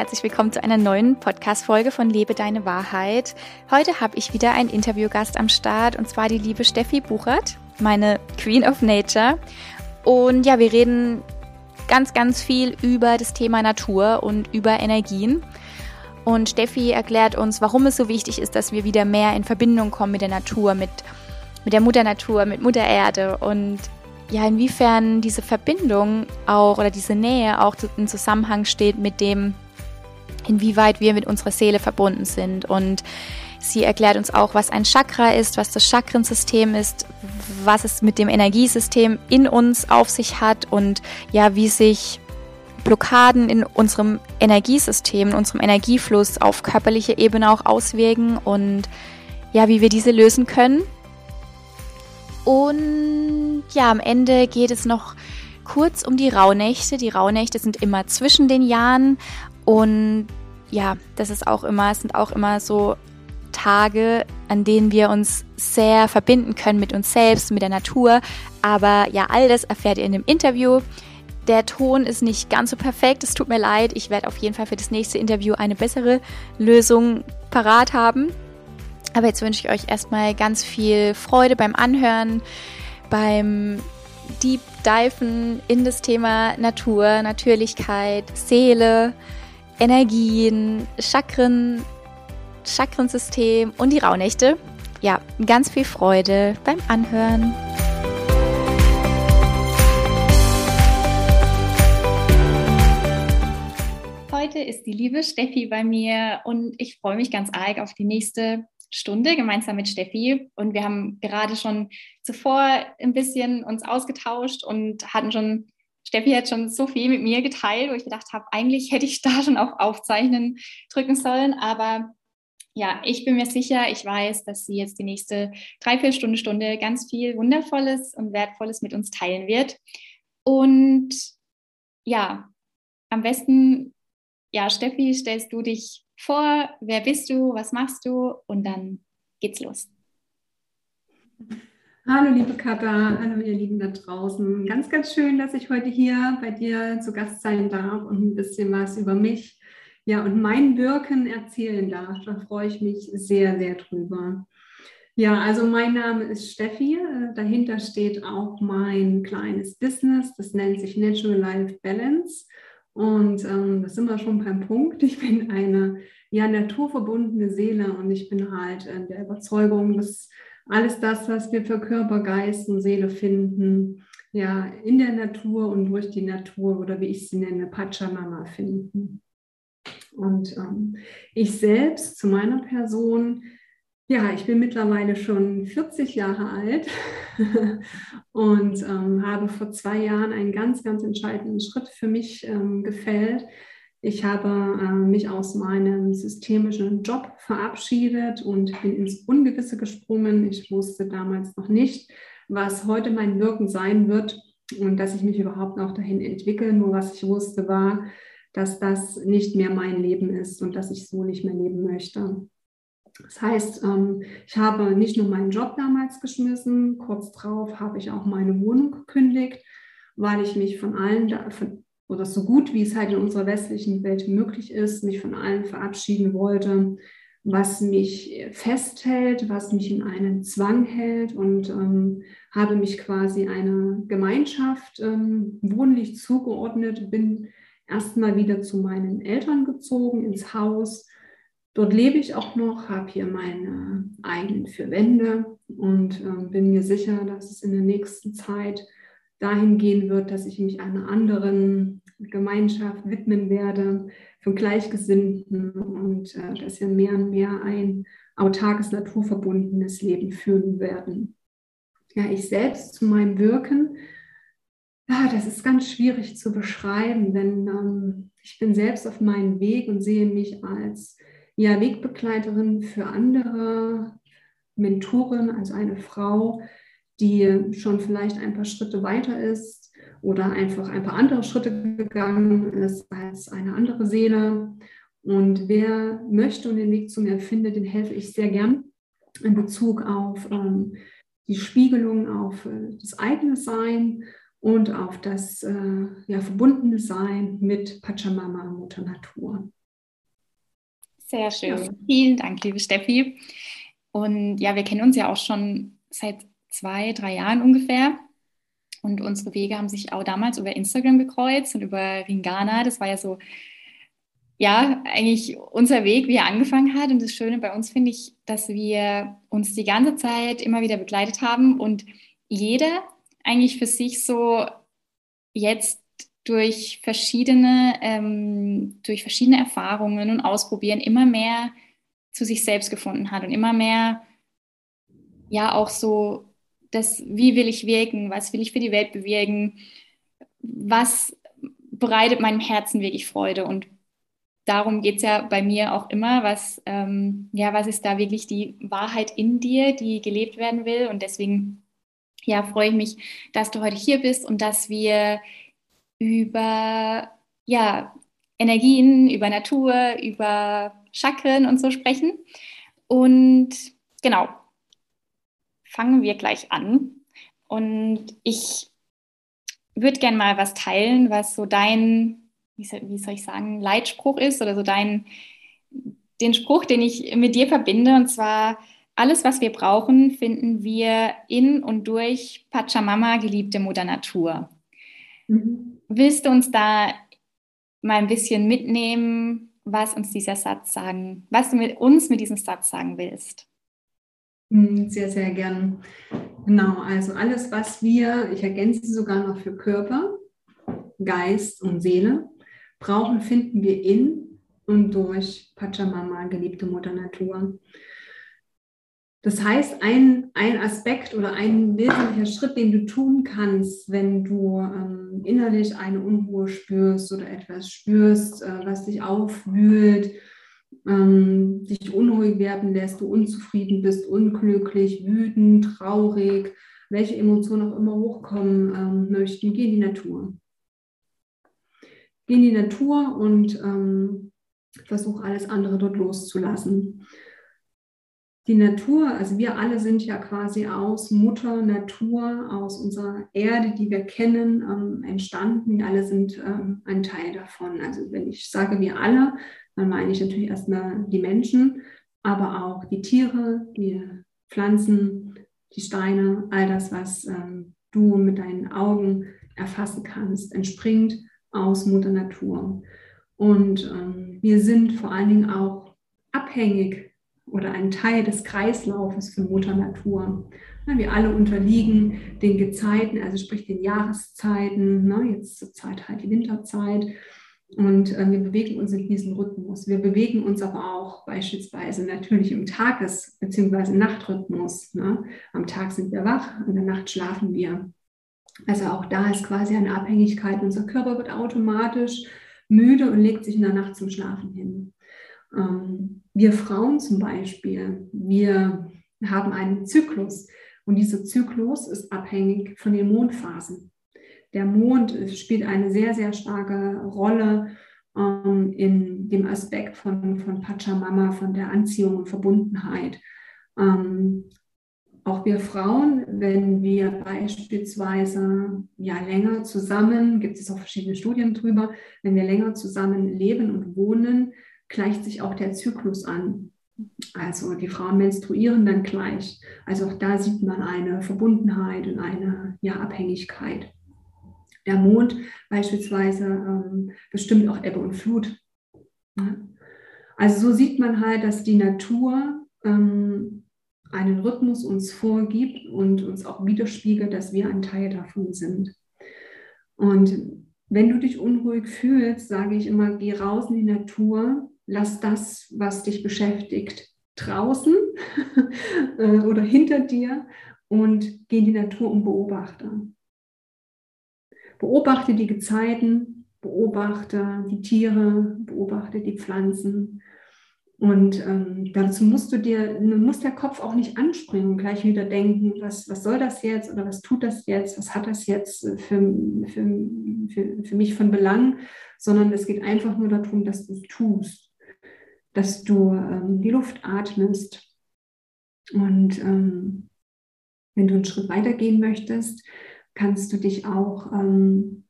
herzlich willkommen zu einer neuen Podcast-Folge von Lebe deine Wahrheit. Heute habe ich wieder einen Interviewgast am Start und zwar die liebe Steffi Buchert, meine Queen of Nature. Und ja, wir reden ganz, ganz viel über das Thema Natur und über Energien. Und Steffi erklärt uns, warum es so wichtig ist, dass wir wieder mehr in Verbindung kommen mit der Natur, mit, mit der Mutter Natur, mit Mutter Erde und ja, inwiefern diese Verbindung auch oder diese Nähe auch in Zusammenhang steht mit dem, inwieweit wir mit unserer Seele verbunden sind. Und sie erklärt uns auch, was ein Chakra ist, was das Chakrensystem ist, was es mit dem Energiesystem in uns auf sich hat und ja, wie sich Blockaden in unserem Energiesystem, in unserem Energiefluss auf körperlicher Ebene auch auswirken und ja, wie wir diese lösen können. Und ja, am Ende geht es noch kurz um die Rauhnächte. Die Rauhnächte sind immer zwischen den Jahren und ja, das ist auch immer, sind auch immer so Tage, an denen wir uns sehr verbinden können mit uns selbst, mit der Natur. Aber ja, all das erfährt ihr in dem Interview. Der Ton ist nicht ganz so perfekt, es tut mir leid. Ich werde auf jeden Fall für das nächste Interview eine bessere Lösung parat haben. Aber jetzt wünsche ich euch erstmal ganz viel Freude beim Anhören, beim Deep Diven in das Thema Natur, Natürlichkeit, Seele, Energien, Chakren, Chakrensystem und die Rauhnächte. Ja, ganz viel Freude beim Anhören. Heute ist die liebe Steffi bei mir und ich freue mich ganz arg auf die nächste Stunde gemeinsam mit Steffi und wir haben gerade schon zuvor ein bisschen uns ausgetauscht und hatten schon, Steffi hat schon so viel mit mir geteilt, wo ich gedacht habe, eigentlich hätte ich da schon auf Aufzeichnen drücken sollen, aber ja, ich bin mir sicher, ich weiß, dass sie jetzt die nächste dreiviertel Stunde, Stunde ganz viel Wundervolles und Wertvolles mit uns teilen wird. Und ja, am besten, ja, Steffi, stellst du dich vor, wer bist du, was machst du und dann geht's los. Hallo liebe Katha, hallo ihr Lieben da draußen. Ganz, ganz schön, dass ich heute hier bei dir zu Gast sein darf und ein bisschen was über mich ja, und mein Wirken erzählen darf. Da freue ich mich sehr, sehr drüber. Ja, also mein Name ist Steffi. Dahinter steht auch mein kleines Business. Das nennt sich Natural Life Balance. Und ähm, da sind wir schon beim Punkt. Ich bin eine ja, naturverbundene Seele und ich bin halt in der Überzeugung, dass alles das, was wir für Körper, Geist und Seele finden, ja, in der Natur und durch die Natur oder wie ich sie nenne, Pachamama finden. Und ähm, ich selbst zu meiner Person ja, ich bin mittlerweile schon 40 Jahre alt und ähm, habe vor zwei Jahren einen ganz, ganz entscheidenden Schritt für mich ähm, gefällt. Ich habe äh, mich aus meinem systemischen Job verabschiedet und bin ins Ungewisse gesprungen. Ich wusste damals noch nicht, was heute mein Wirken sein wird und dass ich mich überhaupt noch dahin entwickle. Nur was ich wusste war, dass das nicht mehr mein Leben ist und dass ich so nicht mehr leben möchte. Das heißt, ähm, ich habe nicht nur meinen Job damals geschmissen, kurz darauf habe ich auch meine Wohnung gekündigt, weil ich mich von allen, oder so gut wie es halt in unserer westlichen Welt möglich ist, mich von allen verabschieden wollte, was mich festhält, was mich in einen Zwang hält und ähm, habe mich quasi einer Gemeinschaft ähm, wohnlich zugeordnet, bin erstmal wieder zu meinen Eltern gezogen ins Haus. Dort lebe ich auch noch, habe hier meine eigenen vier Wände und äh, bin mir sicher, dass es in der nächsten Zeit dahin gehen wird, dass ich mich einer anderen Gemeinschaft widmen werde, von Gleichgesinnten und äh, dass wir mehr und mehr ein autarkes, naturverbundenes Leben führen werden. Ja, ich selbst zu meinem Wirken, ja, das ist ganz schwierig zu beschreiben, denn ähm, ich bin selbst auf meinem Weg und sehe mich als ja, Wegbegleiterin für andere, Mentorin, also eine Frau, die schon vielleicht ein paar Schritte weiter ist oder einfach ein paar andere Schritte gegangen ist als eine andere Seele. Und wer möchte und den Weg zu mir findet, den helfe ich sehr gern in Bezug auf ähm, die Spiegelung auf äh, das eigene Sein und auf das äh, ja, verbundene Sein mit Pachamama, Mutter Natur. Sehr schön. Ja. Vielen Dank, liebe Steffi. Und ja, wir kennen uns ja auch schon seit zwei, drei Jahren ungefähr. Und unsere Wege haben sich auch damals über Instagram gekreuzt und über Ringana. Das war ja so, ja, eigentlich unser Weg, wie er angefangen hat. Und das Schöne bei uns finde ich, dass wir uns die ganze Zeit immer wieder begleitet haben und jeder eigentlich für sich so jetzt durch verschiedene, ähm, durch verschiedene Erfahrungen und Ausprobieren immer mehr zu sich selbst gefunden hat und immer mehr, ja, auch so das, wie will ich wirken, was will ich für die Welt bewirken, was bereitet meinem Herzen wirklich Freude und darum geht es ja bei mir auch immer, was, ähm, ja, was ist da wirklich die Wahrheit in dir, die gelebt werden will und deswegen ja, freue ich mich, dass du heute hier bist und dass wir über ja, Energien, über Natur, über Chakren und so sprechen. Und genau, fangen wir gleich an. Und ich würde gerne mal was teilen, was so dein, wie soll ich sagen, Leitspruch ist oder so dein, den Spruch, den ich mit dir verbinde. Und zwar, alles, was wir brauchen, finden wir in und durch Pachamama, geliebte Mutter Natur. Mhm. Willst du uns da mal ein bisschen mitnehmen, was uns dieser Satz sagen, was du mit uns mit diesem Satz sagen willst? Mhm, sehr, sehr gern. Genau, also alles, was wir, ich ergänze sogar noch für Körper, Geist und Seele, brauchen, finden wir in und durch Pachamama, geliebte Mutter Natur. Das heißt, ein, ein Aspekt oder ein wesentlicher Schritt, den du tun kannst, wenn du ähm, innerlich eine Unruhe spürst oder etwas spürst, äh, was dich aufwühlt, ähm, dich unruhig werden lässt, du unzufrieden bist, unglücklich, wütend, traurig, welche Emotionen auch immer hochkommen ähm, möchten, geh in die Natur. Geh in die Natur und ähm, versuch alles andere dort loszulassen die Natur, also wir alle sind ja quasi aus Mutter Natur, aus unserer Erde, die wir kennen, ähm, entstanden. Wir alle sind ähm, ein Teil davon. Also wenn ich sage wir alle, dann meine ich natürlich erstmal die Menschen, aber auch die Tiere, die Pflanzen, die Steine, all das, was ähm, du mit deinen Augen erfassen kannst, entspringt aus Mutter Natur. Und ähm, wir sind vor allen Dingen auch abhängig oder ein Teil des Kreislaufes von Mutter Natur. Wir alle unterliegen den Gezeiten, also sprich den Jahreszeiten, ne, jetzt zur Zeit halt die Winterzeit. Und äh, wir bewegen uns in diesem Rhythmus. Wir bewegen uns aber auch beispielsweise natürlich im Tages- bzw. Nachtrhythmus. Ne? Am Tag sind wir wach, in der Nacht schlafen wir. Also auch da ist quasi eine Abhängigkeit. Unser Körper wird automatisch müde und legt sich in der Nacht zum Schlafen hin. Ähm, wir Frauen zum Beispiel, wir haben einen Zyklus und dieser Zyklus ist abhängig von den Mondphasen. Der Mond spielt eine sehr, sehr starke Rolle ähm, in dem Aspekt von, von Pachamama, von der Anziehung und Verbundenheit. Ähm, auch wir Frauen, wenn wir beispielsweise ja länger zusammen, gibt es auch verschiedene Studien drüber, wenn wir länger zusammen leben und wohnen, gleicht sich auch der Zyklus an. Also die Frauen menstruieren dann gleich. Also auch da sieht man eine Verbundenheit und eine ja, Abhängigkeit. Der Mond beispielsweise ähm, bestimmt auch Ebbe und Flut. Ja. Also so sieht man halt, dass die Natur ähm, einen Rhythmus uns vorgibt und uns auch widerspiegelt, dass wir ein Teil davon sind. Und wenn du dich unruhig fühlst, sage ich immer, geh raus in die Natur, lass das, was dich beschäftigt, draußen äh, oder hinter dir und geh in die Natur und beobachte. Beobachte die Gezeiten, beobachte die Tiere, beobachte die Pflanzen. Und ähm, dazu musst du dir, muss der Kopf auch nicht anspringen und gleich wieder denken, was, was soll das jetzt oder was tut das jetzt, was hat das jetzt für, für, für, für mich von Belang, sondern es geht einfach nur darum, dass du es tust dass du ähm, die Luft atmest. Und ähm, wenn du einen Schritt weiter gehen möchtest, kannst du dich auch ähm,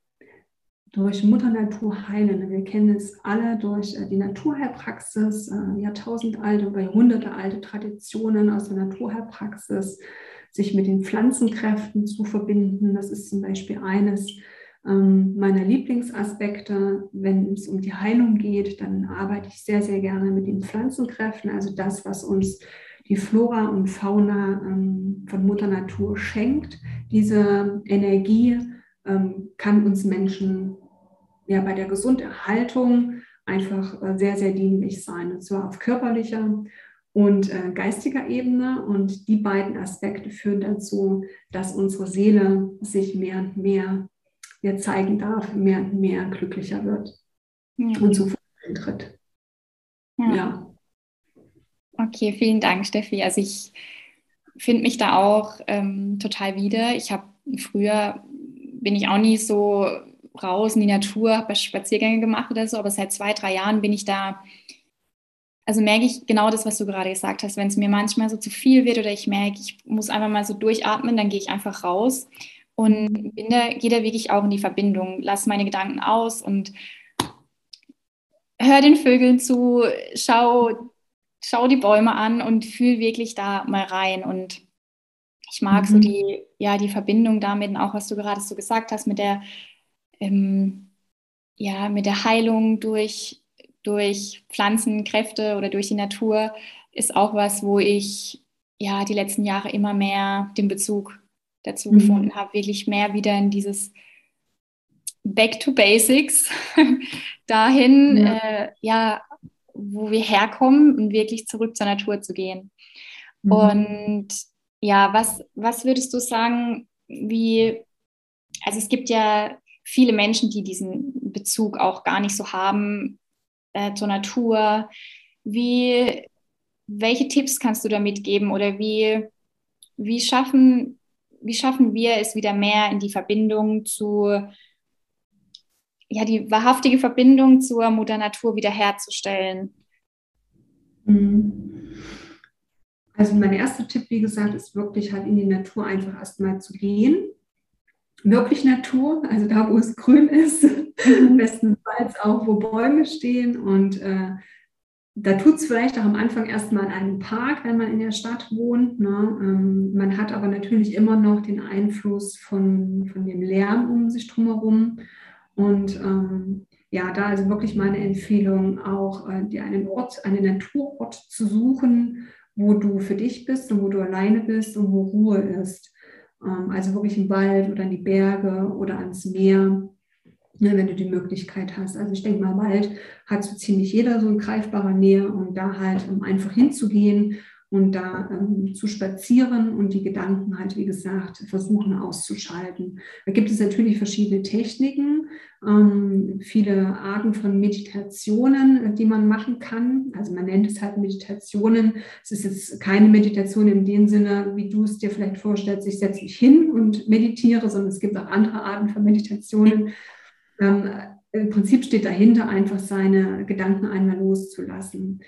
durch Mutter Natur heilen. Wir kennen es alle durch äh, die Naturheilpraxis, äh, jahrtausendalte oder jahrhundertealte Traditionen aus der Naturheilpraxis, sich mit den Pflanzenkräften zu verbinden. Das ist zum Beispiel eines ähm, meiner Lieblingsaspekte. Wenn es um die Heilung geht, dann arbeite ich sehr, sehr gerne mit den Pflanzenkräften, also das, was uns die Flora und Fauna ähm, von Mutter Natur schenkt. Diese Energie ähm, kann uns Menschen ja bei der Gesunderhaltung einfach äh, sehr, sehr dienlich sein. Und zwar auf körperlicher und äh, geistiger Ebene. Und die beiden Aspekte führen dazu, dass unsere Seele sich mehr und mehr ja, zeigen darf, mehr und mehr glücklicher wird ja. und zu tritt. Ja. ja. Okay, vielen Dank, Steffi. Also ich finde mich da auch ähm, total wieder. Ich habe früher bin ich auch nie so raus in die Natur, habe Spaziergänge gemacht oder so, aber seit zwei, drei Jahren bin ich da, also merke ich genau das, was du gerade gesagt hast, wenn es mir manchmal so zu viel wird oder ich merke, ich muss einfach mal so durchatmen, dann gehe ich einfach raus und bin da, gehe da wirklich auch in die Verbindung, lasse meine Gedanken aus und höre den Vögeln zu, schau, schau die Bäume an und fühle wirklich da mal rein. Und ich mag mhm. so die, ja, die Verbindung damit und auch, was du gerade so gesagt hast, mit der, ähm, ja, mit der Heilung durch, durch Pflanzenkräfte oder durch die Natur ist auch was, wo ich ja die letzten Jahre immer mehr den Bezug dazu mhm. gefunden habe, wirklich mehr wieder in dieses Back to Basics dahin, ja. Äh, ja, wo wir herkommen und wirklich zurück zur Natur zu gehen. Mhm. Und ja, was, was würdest du sagen, wie, also es gibt ja viele Menschen, die diesen Bezug auch gar nicht so haben äh, zur Natur. Wie, welche Tipps kannst du da mitgeben oder wie, wie, schaffen, wie schaffen wir es wieder mehr in die Verbindung zu, ja, die wahrhaftige Verbindung zur Mutter Natur wiederherzustellen? Mhm. Also mein erster Tipp, wie gesagt, ist wirklich halt in die Natur einfach erstmal zu gehen. Wirklich Natur, also da, wo es grün ist, mhm. bestenfalls auch, wo Bäume stehen. Und äh, da tut es vielleicht auch am Anfang erstmal in einem Park, wenn man in der Stadt wohnt. Ne? Ähm, man hat aber natürlich immer noch den Einfluss von, von dem Lärm um sich drumherum. Und ähm, ja, da also wirklich meine Empfehlung, auch äh, dir einen Ort, einen Naturort zu suchen, wo du für dich bist und wo du alleine bist und wo Ruhe ist. Ähm, also wirklich im Wald oder in die Berge oder ans Meer, ne, wenn du die Möglichkeit hast. Also ich denke mal, Wald hat so ziemlich jeder so in greifbarer Nähe und da halt, um einfach hinzugehen und da ähm, zu spazieren und die Gedanken halt, wie gesagt, versuchen auszuschalten. Da gibt es natürlich verschiedene Techniken, ähm, viele Arten von Meditationen, die man machen kann. Also man nennt es halt Meditationen. Es ist jetzt keine Meditation in dem Sinne, wie du es dir vielleicht vorstellst, ich setze mich hin und meditiere, sondern es gibt auch andere Arten von Meditationen. Ähm, Im Prinzip steht dahinter einfach seine Gedanken einmal loszulassen.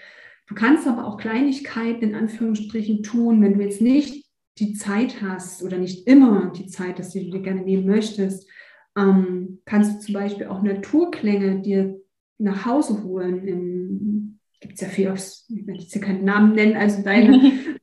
Du kannst aber auch Kleinigkeiten in Anführungsstrichen tun, wenn du jetzt nicht die Zeit hast oder nicht immer die Zeit die du dir gerne nehmen möchtest, ähm, kannst du zum Beispiel auch Naturklänge dir nach Hause holen. Gibt es ja viel, ich will jetzt hier keinen Namen nennen, also deine,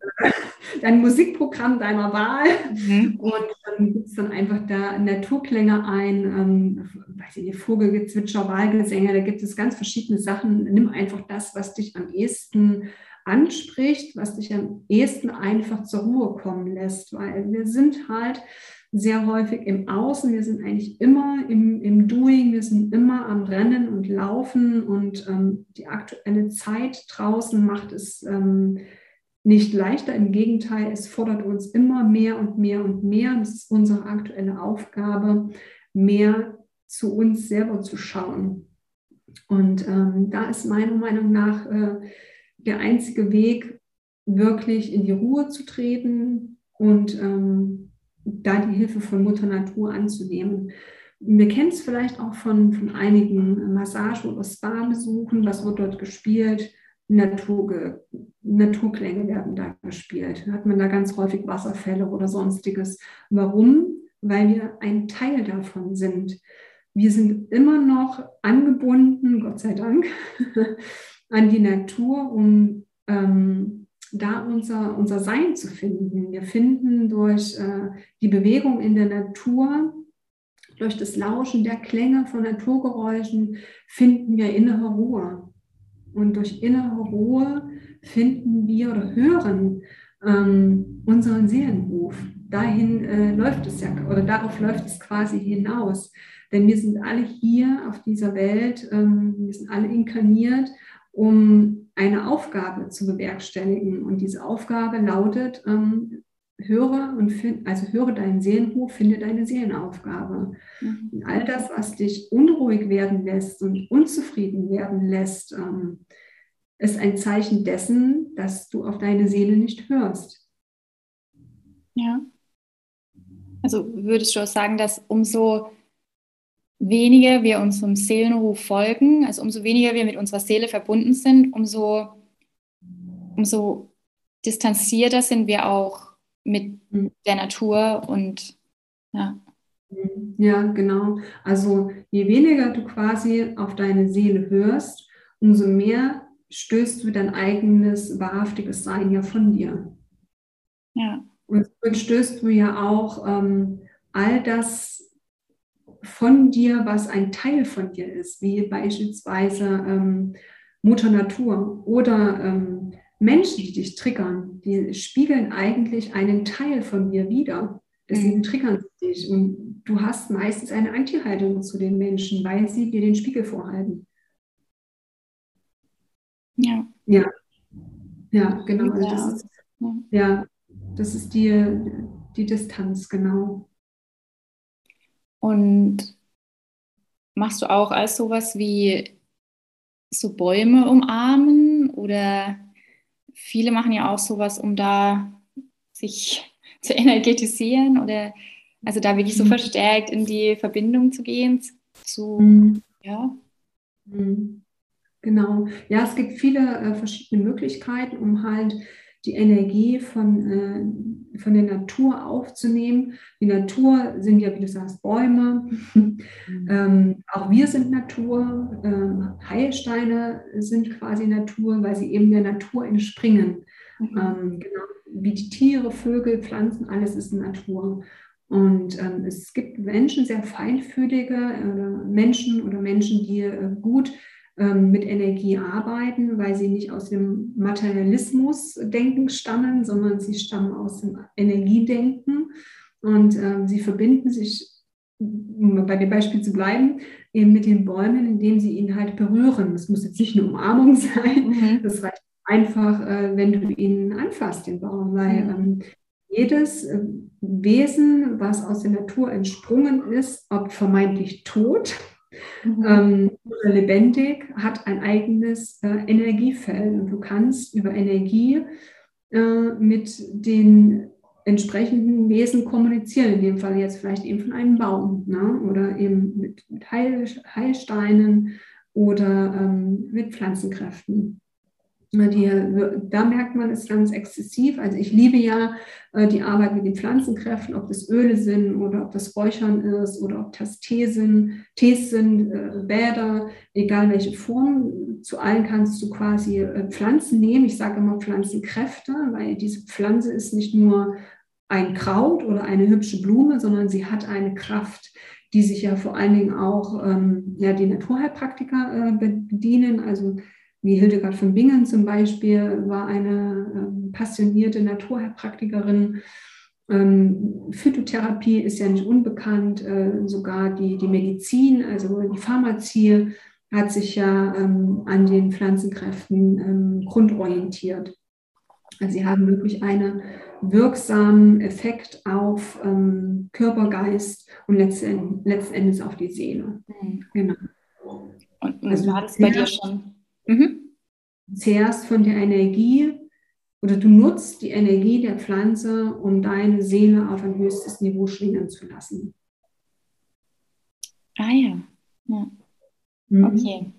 dein Musikprogramm deiner Wahl. Mhm. Und dann gibt es dann einfach da Naturklänge ein, ähm, weiß ich nicht, Vogelgezwitscher, Wahlgesänge, da gibt es ganz verschiedene Sachen. Nimm einfach das, was dich am ehesten anspricht, was dich am ehesten einfach zur Ruhe kommen lässt, weil wir sind halt sehr häufig im Außen, wir sind eigentlich immer im, im Doing, wir sind immer am Rennen und Laufen und ähm, die aktuelle Zeit draußen macht es ähm, nicht leichter. Im Gegenteil, es fordert uns immer mehr und mehr und mehr. Das ist unsere aktuelle Aufgabe, mehr zu uns selber zu schauen. Und ähm, da ist meiner Meinung nach äh, der einzige Weg, wirklich in die Ruhe zu treten und ähm, da die Hilfe von Mutter Natur anzunehmen. Wir kennen es vielleicht auch von, von einigen Massage- oder Spa-Besuchen, was wird dort gespielt Natur, Naturklänge werden da gespielt. Hat man da ganz häufig Wasserfälle oder sonstiges. Warum? Weil wir ein Teil davon sind. wir sind immer noch angebunden, Gott sei Dank, an die Natur, um ähm, da unser, unser Sein zu finden. Wir finden durch äh, die Bewegung in der Natur, durch das Lauschen der Klänge von Naturgeräuschen, finden wir innere Ruhe. Und durch innere Ruhe finden wir oder hören ähm, unseren Seelenruf. Dahin äh, läuft es ja, oder darauf läuft es quasi hinaus. Denn wir sind alle hier auf dieser Welt, ähm, wir sind alle inkarniert, um eine Aufgabe zu bewerkstelligen. Und diese Aufgabe lautet, ähm, höre und find, also höre deinen Seelenruf, finde deine Seelenaufgabe. Mhm. Und all das, was dich unruhig werden lässt und unzufrieden werden lässt, ähm, ist ein Zeichen dessen, dass du auf deine Seele nicht hörst. Ja. Also würdest du auch sagen, dass umso weniger wir unserem Seelenruf folgen, also umso weniger wir mit unserer Seele verbunden sind, umso, umso distanzierter sind wir auch mit mhm. der Natur und ja. Ja, genau. Also je weniger du quasi auf deine Seele hörst, umso mehr stößt du dein eigenes wahrhaftiges Sein ja von dir. Ja. Und so stößt du ja auch ähm, all das von dir, was ein Teil von dir ist, wie beispielsweise ähm, Mutter Natur oder ähm, Menschen, die dich triggern, die spiegeln eigentlich einen Teil von dir wider. Deswegen mhm. triggern sie dich. Und du hast meistens eine Anti-Haltung zu den Menschen, weil sie dir den Spiegel vorhalten. Ja. Ja, ja genau. Also das ist, ja, das ist die, die Distanz, genau. Und machst du auch als sowas wie so Bäume umarmen oder viele machen ja auch sowas, um da sich zu energetisieren oder also da wirklich so mhm. verstärkt in die Verbindung zu gehen, zu, mhm. ja. Mhm. Genau. Ja, es gibt viele äh, verschiedene Möglichkeiten, um halt die Energie von, äh, von der Natur aufzunehmen. Die Natur sind ja, wie du sagst, Bäume. Mhm. ähm, auch wir sind Natur. Ähm, Heilsteine sind quasi Natur, weil sie eben der Natur entspringen. Mhm. Ähm, genau wie die Tiere, Vögel, Pflanzen, alles ist Natur. Und ähm, es gibt Menschen, sehr feinfühlige äh, Menschen oder Menschen, die äh, gut mit Energie arbeiten, weil sie nicht aus dem Materialismus-Denken stammen, sondern sie stammen aus dem Energiedenken und ähm, sie verbinden sich, um bei dem Beispiel zu bleiben, eben mit den Bäumen, indem sie ihn halt berühren. Das muss jetzt nicht eine Umarmung sein, mhm. das reicht einfach, äh, wenn du ihn anfasst, den Baum, weil mhm. ähm, jedes äh, Wesen, was aus der Natur entsprungen ist, ob vermeintlich tot, mhm. ähm, lebendig, hat ein eigenes äh, Energiefeld. Und du kannst über Energie äh, mit den entsprechenden Wesen kommunizieren, in dem Fall jetzt vielleicht eben von einem Baum ne? oder eben mit, mit Heil, Heilsteinen oder ähm, mit Pflanzenkräften. Die, da merkt man es ganz exzessiv. Also ich liebe ja äh, die Arbeit mit den Pflanzenkräften, ob das Öle sind oder ob das Räuchern ist oder ob das Tee sind, Tees sind, äh, Bäder, egal welche Form. Zu allen kannst du quasi äh, Pflanzen nehmen. Ich sage immer Pflanzenkräfte, weil diese Pflanze ist nicht nur ein Kraut oder eine hübsche Blume, sondern sie hat eine Kraft, die sich ja vor allen Dingen auch ähm, ja, die Naturheilpraktiker äh, bedienen. Also wie Hildegard von Bingen zum Beispiel war eine ähm, passionierte Naturheilpraktikerin. Ähm, Phytotherapie ist ja nicht unbekannt, äh, sogar die, die Medizin, also die Pharmazie hat sich ja ähm, an den Pflanzenkräften ähm, grundorientiert. Also sie haben wirklich einen wirksamen Effekt auf ähm, Körper, Geist und letzten, letzten Endes auf die Seele. Mhm. Genau. Und, und also, war das bei dir schon Mhm. Zehrst von der Energie oder du nutzt die Energie der Pflanze, um deine Seele auf ein höchstes Niveau schwingen zu lassen. Ah ja. ja. Mhm. Okay.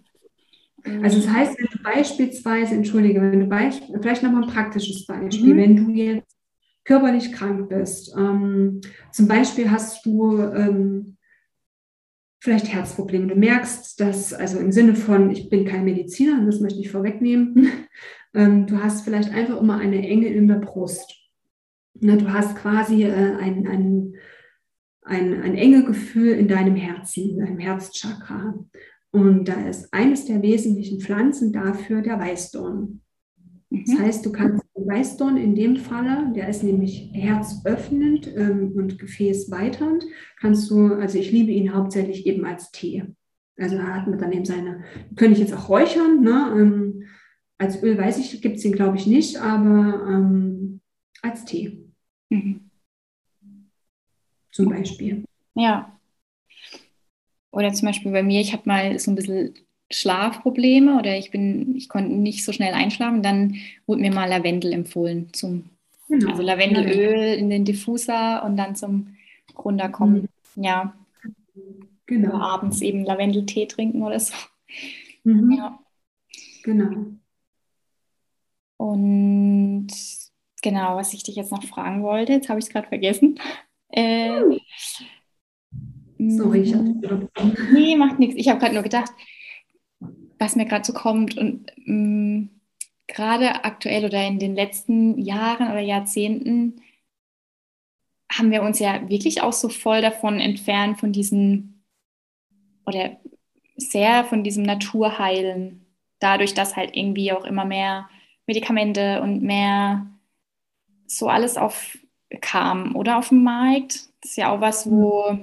Also das heißt, wenn du beispielsweise, entschuldige, wenn du beisp vielleicht nochmal ein praktisches Beispiel, mhm. wenn du jetzt körperlich krank bist, ähm, zum Beispiel hast du ähm, vielleicht Herzprobleme. Du merkst, dass, also im Sinne von, ich bin kein Mediziner, das möchte ich vorwegnehmen, ähm, du hast vielleicht einfach immer eine Enge in der Brust. Na, du hast quasi äh, ein, ein, ein, ein enge Gefühl in deinem Herzen, in deinem Herzchakra. Und da ist eines der wesentlichen Pflanzen dafür der Weißdorn. Das mhm. heißt, du kannst den Weißdorn in dem Falle, der ist nämlich herzöffnend ähm, und gefäßweiternd, kannst du, also ich liebe ihn hauptsächlich eben als Tee. Also da hat man dann eben seine, könnte ich jetzt auch räuchern, ne? Ähm, als Öl weiß ich, gibt es ihn glaube ich nicht, aber ähm, als Tee. Mhm. Zum Beispiel. Ja. Oder zum Beispiel bei mir, ich habe mal so ein bisschen Schlafprobleme oder ich bin, ich konnte nicht so schnell einschlafen, dann wurde mir mal Lavendel empfohlen zum, genau. also Lavendelöl in den Diffuser und dann zum runterkommen. Mhm. Ja. Genau. Oder abends eben Lavendeltee trinken oder so. Mhm. Ja. Genau. Und genau, was ich dich jetzt noch fragen wollte, jetzt habe ich es gerade vergessen. Äh, Sorry, ich habe. Nee, macht nichts. Ich habe gerade nur gedacht, was mir gerade so kommt und mh, gerade aktuell oder in den letzten Jahren oder Jahrzehnten haben wir uns ja wirklich auch so voll davon entfernt, von diesem oder sehr von diesem Naturheilen. Dadurch, dass halt irgendwie auch immer mehr Medikamente und mehr so alles aufkam oder auf dem Markt. Das ist ja auch was, wo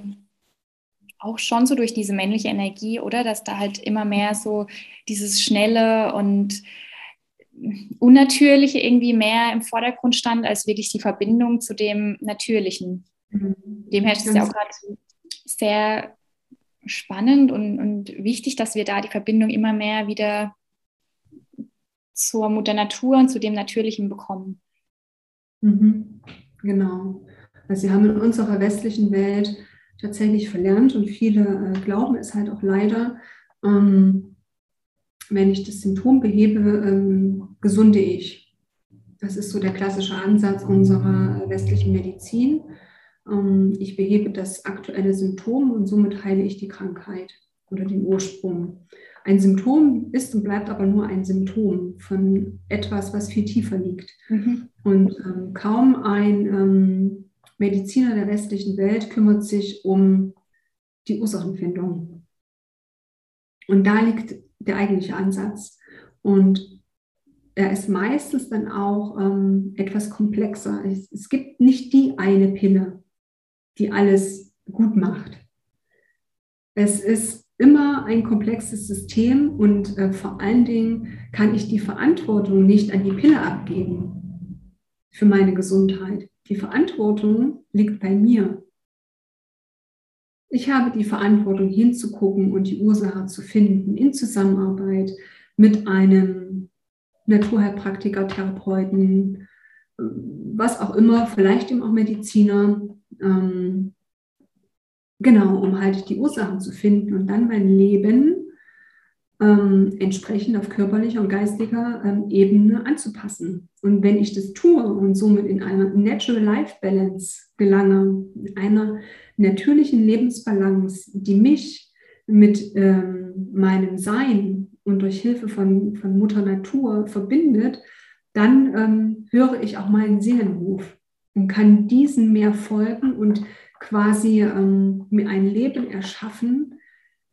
auch schon so durch diese männliche Energie, oder? Dass da halt immer mehr so dieses Schnelle und Unnatürliche irgendwie mehr im Vordergrund stand, als wirklich die Verbindung zu dem Natürlichen. Mhm. Demher ist es ja auch gerade sehr spannend und, und wichtig, dass wir da die Verbindung immer mehr wieder zur Mutter Natur und zu dem Natürlichen bekommen. Mhm. Genau. Also wir haben in unserer westlichen Welt tatsächlich verlernt und viele äh, glauben es halt auch leider, ähm, wenn ich das Symptom behebe, ähm, gesunde ich. Das ist so der klassische Ansatz unserer westlichen Medizin. Ähm, ich behebe das aktuelle Symptom und somit heile ich die Krankheit oder den Ursprung. Ein Symptom ist und bleibt aber nur ein Symptom von etwas, was viel tiefer liegt. Mhm. Und ähm, kaum ein ähm, Mediziner der westlichen Welt kümmert sich um die Ursachenfindung. Und da liegt der eigentliche Ansatz. Und er ist meistens dann auch ähm, etwas komplexer. Es, es gibt nicht die eine Pille, die alles gut macht. Es ist immer ein komplexes System und äh, vor allen Dingen kann ich die Verantwortung nicht an die Pille abgeben für meine Gesundheit. Die Verantwortung liegt bei mir. Ich habe die Verantwortung hinzugucken und die Ursache zu finden in Zusammenarbeit mit einem Naturheilpraktiker, Therapeuten, was auch immer, vielleicht eben auch Mediziner. Ähm, genau, um halt die Ursachen zu finden und dann mein Leben ähm, entsprechend auf körperlicher und geistiger ähm, Ebene anzupassen. Und wenn ich das tue und somit in einer Natural Life Balance gelange, in einer natürlichen Lebensbalance, die mich mit ähm, meinem Sein und durch Hilfe von, von Mutter Natur verbindet, dann ähm, höre ich auch meinen Seelenruf und kann diesen mehr folgen und quasi ähm, mir ein Leben erschaffen,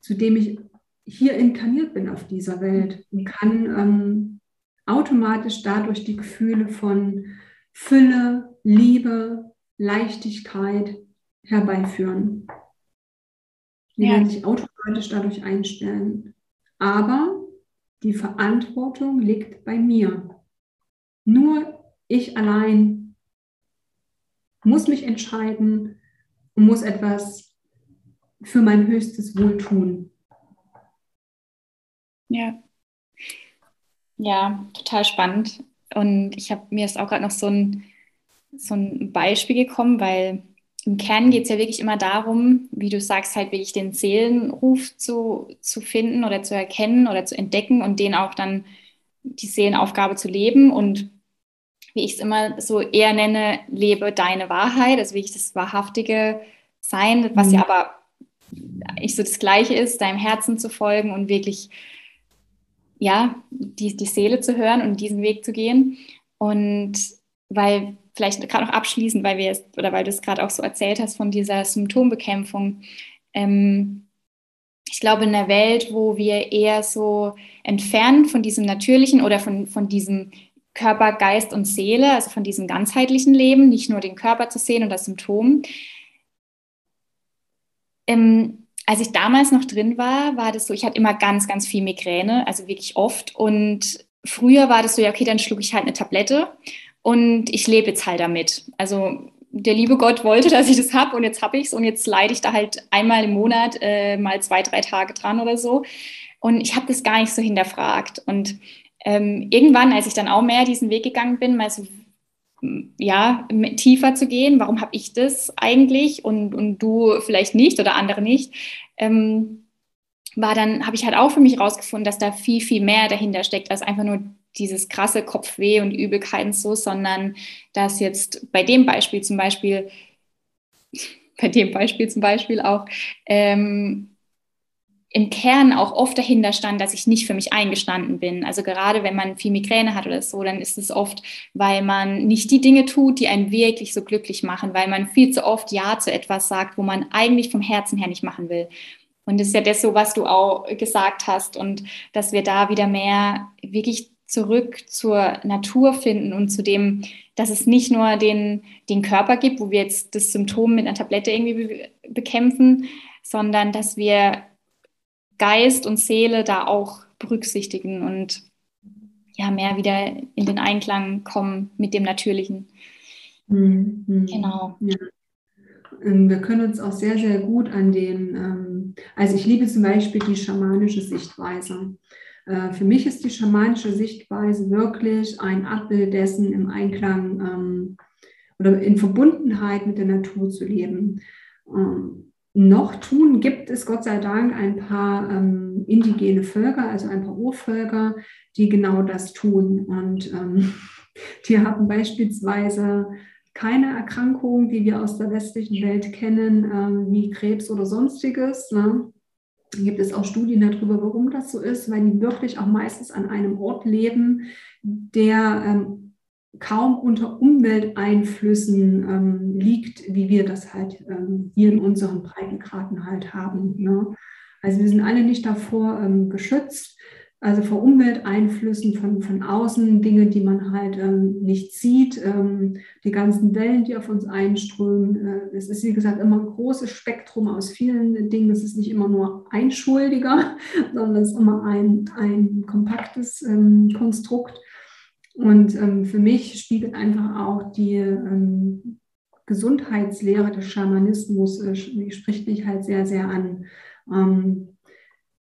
zu dem ich hier inkarniert bin auf dieser Welt und kann ähm, automatisch dadurch die Gefühle von Fülle, Liebe, Leichtigkeit herbeiführen. Die ja. werden sich automatisch dadurch einstellen. Aber die Verantwortung liegt bei mir. Nur ich allein muss mich entscheiden und muss etwas für mein höchstes Wohl tun. Ja. Ja, total spannend. Und ich habe mir ist auch gerade noch so ein, so ein Beispiel gekommen, weil im Kern geht es ja wirklich immer darum, wie du sagst, halt wirklich den Seelenruf zu, zu finden oder zu erkennen oder zu entdecken und den auch dann die Seelenaufgabe zu leben und wie ich es immer so eher nenne, lebe deine Wahrheit, also wirklich das wahrhaftige Sein, was mhm. ja aber ich so das Gleiche ist, deinem Herzen zu folgen und wirklich, ja, die, die Seele zu hören und diesen Weg zu gehen. Und weil, vielleicht gerade noch abschließend, weil wir es, oder weil du es gerade auch so erzählt hast von dieser Symptombekämpfung, ähm, ich glaube, in einer Welt, wo wir eher so entfernt von diesem natürlichen oder von, von diesem Körper, Geist und Seele, also von diesem ganzheitlichen Leben, nicht nur den Körper zu sehen und das Symptom. Ähm, als ich damals noch drin war, war das so, ich hatte immer ganz, ganz viel Migräne, also wirklich oft. Und früher war das so, ja, okay, dann schlug ich halt eine Tablette und ich lebe jetzt halt damit. Also der liebe Gott wollte, dass ich das habe und jetzt habe ich es und jetzt leide ich da halt einmal im Monat äh, mal zwei, drei Tage dran oder so. Und ich habe das gar nicht so hinterfragt. Und ähm, irgendwann, als ich dann auch mehr diesen Weg gegangen bin, mal so ja, tiefer zu gehen, warum habe ich das eigentlich und, und du vielleicht nicht oder andere nicht, ähm, war dann, habe ich halt auch für mich rausgefunden, dass da viel, viel mehr dahinter steckt, als einfach nur dieses krasse Kopfweh und Übelkeit und so, sondern dass jetzt bei dem Beispiel zum Beispiel, bei dem Beispiel zum Beispiel auch ähm, im Kern auch oft dahinter stand, dass ich nicht für mich eingestanden bin. Also gerade wenn man viel Migräne hat oder so, dann ist es oft, weil man nicht die Dinge tut, die einen wirklich so glücklich machen, weil man viel zu oft Ja zu etwas sagt, wo man eigentlich vom Herzen her nicht machen will. Und das ist ja das so, was du auch gesagt hast und dass wir da wieder mehr wirklich zurück zur Natur finden und zu dem, dass es nicht nur den, den Körper gibt, wo wir jetzt das Symptom mit einer Tablette irgendwie bekämpfen, sondern dass wir Geist und Seele da auch berücksichtigen und ja, mehr wieder in den Einklang kommen mit dem Natürlichen. Mhm. Genau. Ja. Ähm, wir können uns auch sehr, sehr gut an den, ähm, also ich liebe zum Beispiel die schamanische Sichtweise. Äh, für mich ist die schamanische Sichtweise wirklich ein Abbild dessen im Einklang ähm, oder in Verbundenheit mit der Natur zu leben noch tun, gibt es Gott sei Dank ein paar ähm, indigene Völker, also ein paar Urvölker, die genau das tun. Und ähm, die haben beispielsweise keine Erkrankungen, die wir aus der westlichen Welt kennen, ähm, wie Krebs oder sonstiges. Ne? Gibt es auch Studien darüber, warum das so ist, weil die wirklich auch meistens an einem Ort leben, der ähm, kaum unter Umwelteinflüssen ähm, liegt, wie wir das halt ähm, hier in unseren Breitengraden halt haben. Ne? Also wir sind alle nicht davor ähm, geschützt, also vor Umwelteinflüssen von, von außen, Dinge, die man halt ähm, nicht sieht, ähm, die ganzen Wellen, die auf uns einströmen. Äh, es ist, wie gesagt, immer ein großes Spektrum aus vielen Dingen. Es ist nicht immer nur ein Schuldiger, sondern es ist immer ein, ein kompaktes ähm, Konstrukt. Und ähm, für mich spiegelt einfach auch die ähm, Gesundheitslehre des Schamanismus, äh, spricht mich halt sehr, sehr an. Ähm,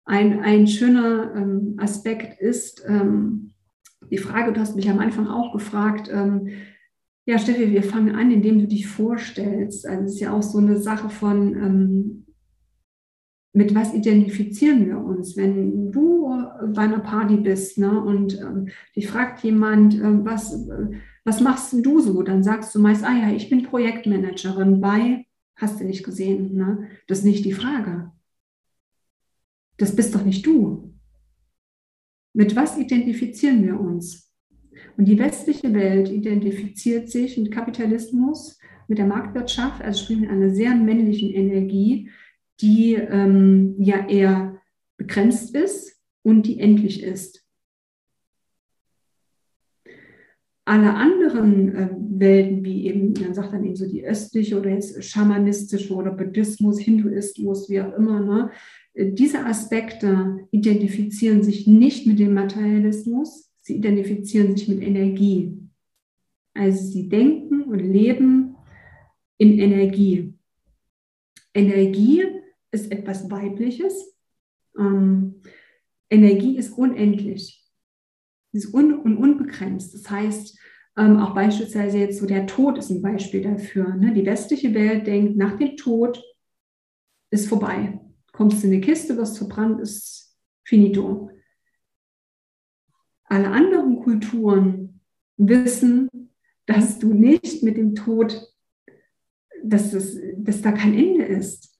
ein, ein schöner ähm, Aspekt ist ähm, die Frage, du hast mich am Anfang auch gefragt, ähm, ja, Steffi, wir fangen an, indem du dich vorstellst. Also es ist ja auch so eine Sache von, mit was identifizieren wir uns? Wenn du bei einer Party bist ne, und ähm, dich fragt jemand, äh, was, äh, was machst du so? Dann sagst du meist, ah ja, ich bin Projektmanagerin bei, hast du nicht gesehen. Ne? Das ist nicht die Frage. Das bist doch nicht du. Mit was identifizieren wir uns? Und die westliche Welt identifiziert sich mit Kapitalismus, mit der Marktwirtschaft, also sprich mit einer sehr männlichen Energie, die ähm, ja eher begrenzt ist und die endlich ist. Alle anderen äh, Welten, wie eben, man sagt dann eben so die östliche oder jetzt schamanistische oder Buddhismus, Hinduismus, wie auch immer, ne? diese Aspekte identifizieren sich nicht mit dem Materialismus, sie identifizieren sich mit Energie. Also sie denken und leben in Energie. Energie ist etwas Weibliches. Ähm, Energie ist unendlich. Ist un und unbegrenzt. Das heißt, ähm, auch beispielsweise jetzt so der Tod ist ein Beispiel dafür. Ne? Die westliche Welt denkt, nach dem Tod ist vorbei. Kommst du in eine Kiste, wirst verbrannt, ist finito. Alle anderen Kulturen wissen, dass du nicht mit dem Tod, dass, es, dass da kein Ende ist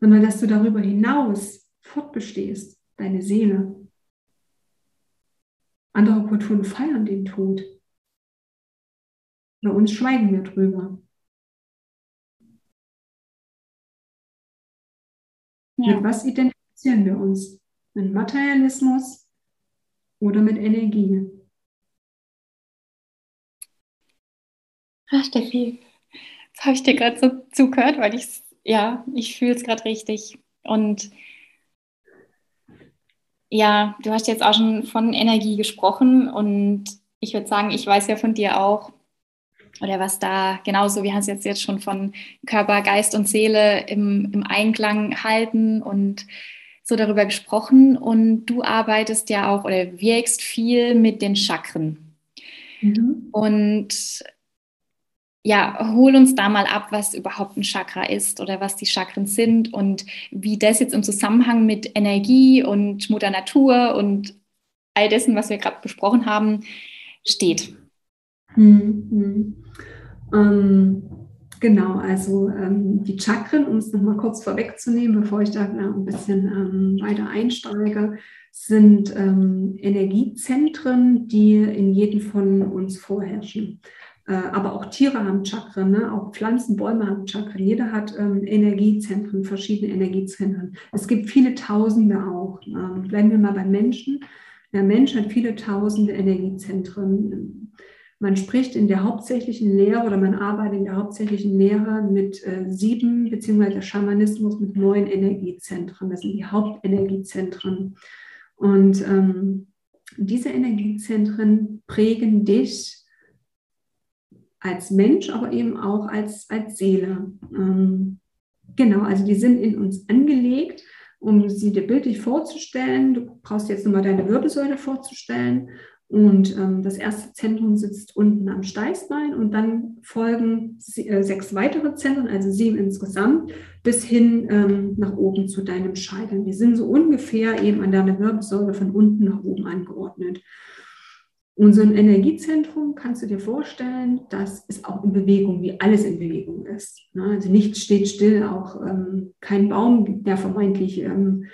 sondern dass du darüber hinaus fortbestehst, deine Seele. Andere Kulturen feiern den Tod. Bei uns schweigen wir drüber. Ja. Mit was identifizieren wir uns? Mit Materialismus oder mit Energie? Ach, Steffi, jetzt habe ich dir gerade so zugehört, weil ich, ja, ich fühle es gerade richtig. Und ja, du hast jetzt auch schon von Energie gesprochen und ich würde sagen, ich weiß ja von dir auch, oder was da genauso, wir haben es jetzt, jetzt schon von Körper, Geist und Seele im, im Einklang halten und so darüber gesprochen. Und du arbeitest ja auch oder wirkst viel mit den Chakren. Mhm. Und ja, hol uns da mal ab, was überhaupt ein Chakra ist oder was die Chakren sind und wie das jetzt im Zusammenhang mit Energie und Mutter Natur und all dessen, was wir gerade besprochen haben, steht. Mhm. Ähm, genau, also ähm, die Chakren, um es nochmal kurz vorwegzunehmen, bevor ich da ein bisschen ähm, weiter einsteige, sind ähm, Energiezentren, die in jedem von uns vorherrschen. Äh, aber auch Tiere haben Chakren, ne? auch Pflanzen, Bäume haben Chakren. Jeder hat ähm, Energiezentren, verschiedene Energiezentren. Es gibt viele Tausende auch. Ähm, bleiben wir mal beim Menschen. Der Mensch hat viele Tausende Energiezentren. Man spricht in der hauptsächlichen Lehre oder man arbeitet in der hauptsächlichen Lehre mit äh, sieben, beziehungsweise Schamanismus mit neun Energiezentren. Das sind die Hauptenergiezentren. Und ähm, diese Energiezentren prägen dich als Mensch, aber eben auch als, als Seele. Ähm, genau, also die sind in uns angelegt, um sie dir bildlich vorzustellen. Du brauchst jetzt nochmal deine Wirbelsäule vorzustellen. Und ähm, das erste Zentrum sitzt unten am Steißbein und dann folgen sie, äh, sechs weitere Zentren, also sieben insgesamt, bis hin ähm, nach oben zu deinem Scheitel. Die sind so ungefähr eben an deiner Wirbelsäule von unten nach oben angeordnet. Und so ein Energiezentrum kannst du dir vorstellen, das ist auch in Bewegung, wie alles in Bewegung ist. Ne? Also nichts steht still, auch ähm, kein Baum, der vermeintlich ähm,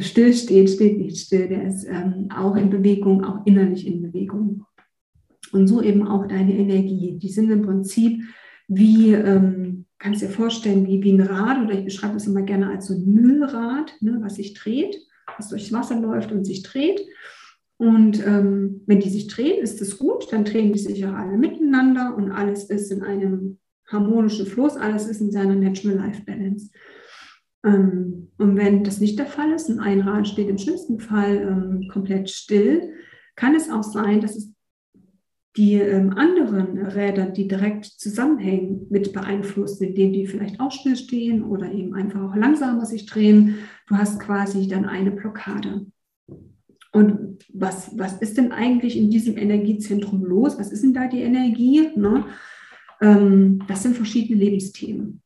still steht, steht nicht still, der ist ähm, auch in Bewegung, auch innerlich in Bewegung. Und so eben auch deine Energie. Die sind im Prinzip wie, ähm, kannst du dir vorstellen, wie, wie ein Rad oder ich beschreibe das immer gerne als so ein Müllrad, ne, was sich dreht, was durchs Wasser läuft und sich dreht. Und ähm, wenn die sich drehen, ist es gut, dann drehen die sich ja alle miteinander und alles ist in einem harmonischen Fluss, alles ist in seiner Natural Life Balance. Ähm, und wenn das nicht der Fall ist und ein Rad steht im schlimmsten Fall ähm, komplett still, kann es auch sein, dass es die ähm, anderen Räder, die direkt zusammenhängen, mit beeinflusst, indem die vielleicht auch stillstehen oder eben einfach auch langsamer sich drehen. Du hast quasi dann eine Blockade. Und was, was ist denn eigentlich in diesem Energiezentrum los? Was ist denn da die Energie? Ne? Ähm, das sind verschiedene Lebensthemen.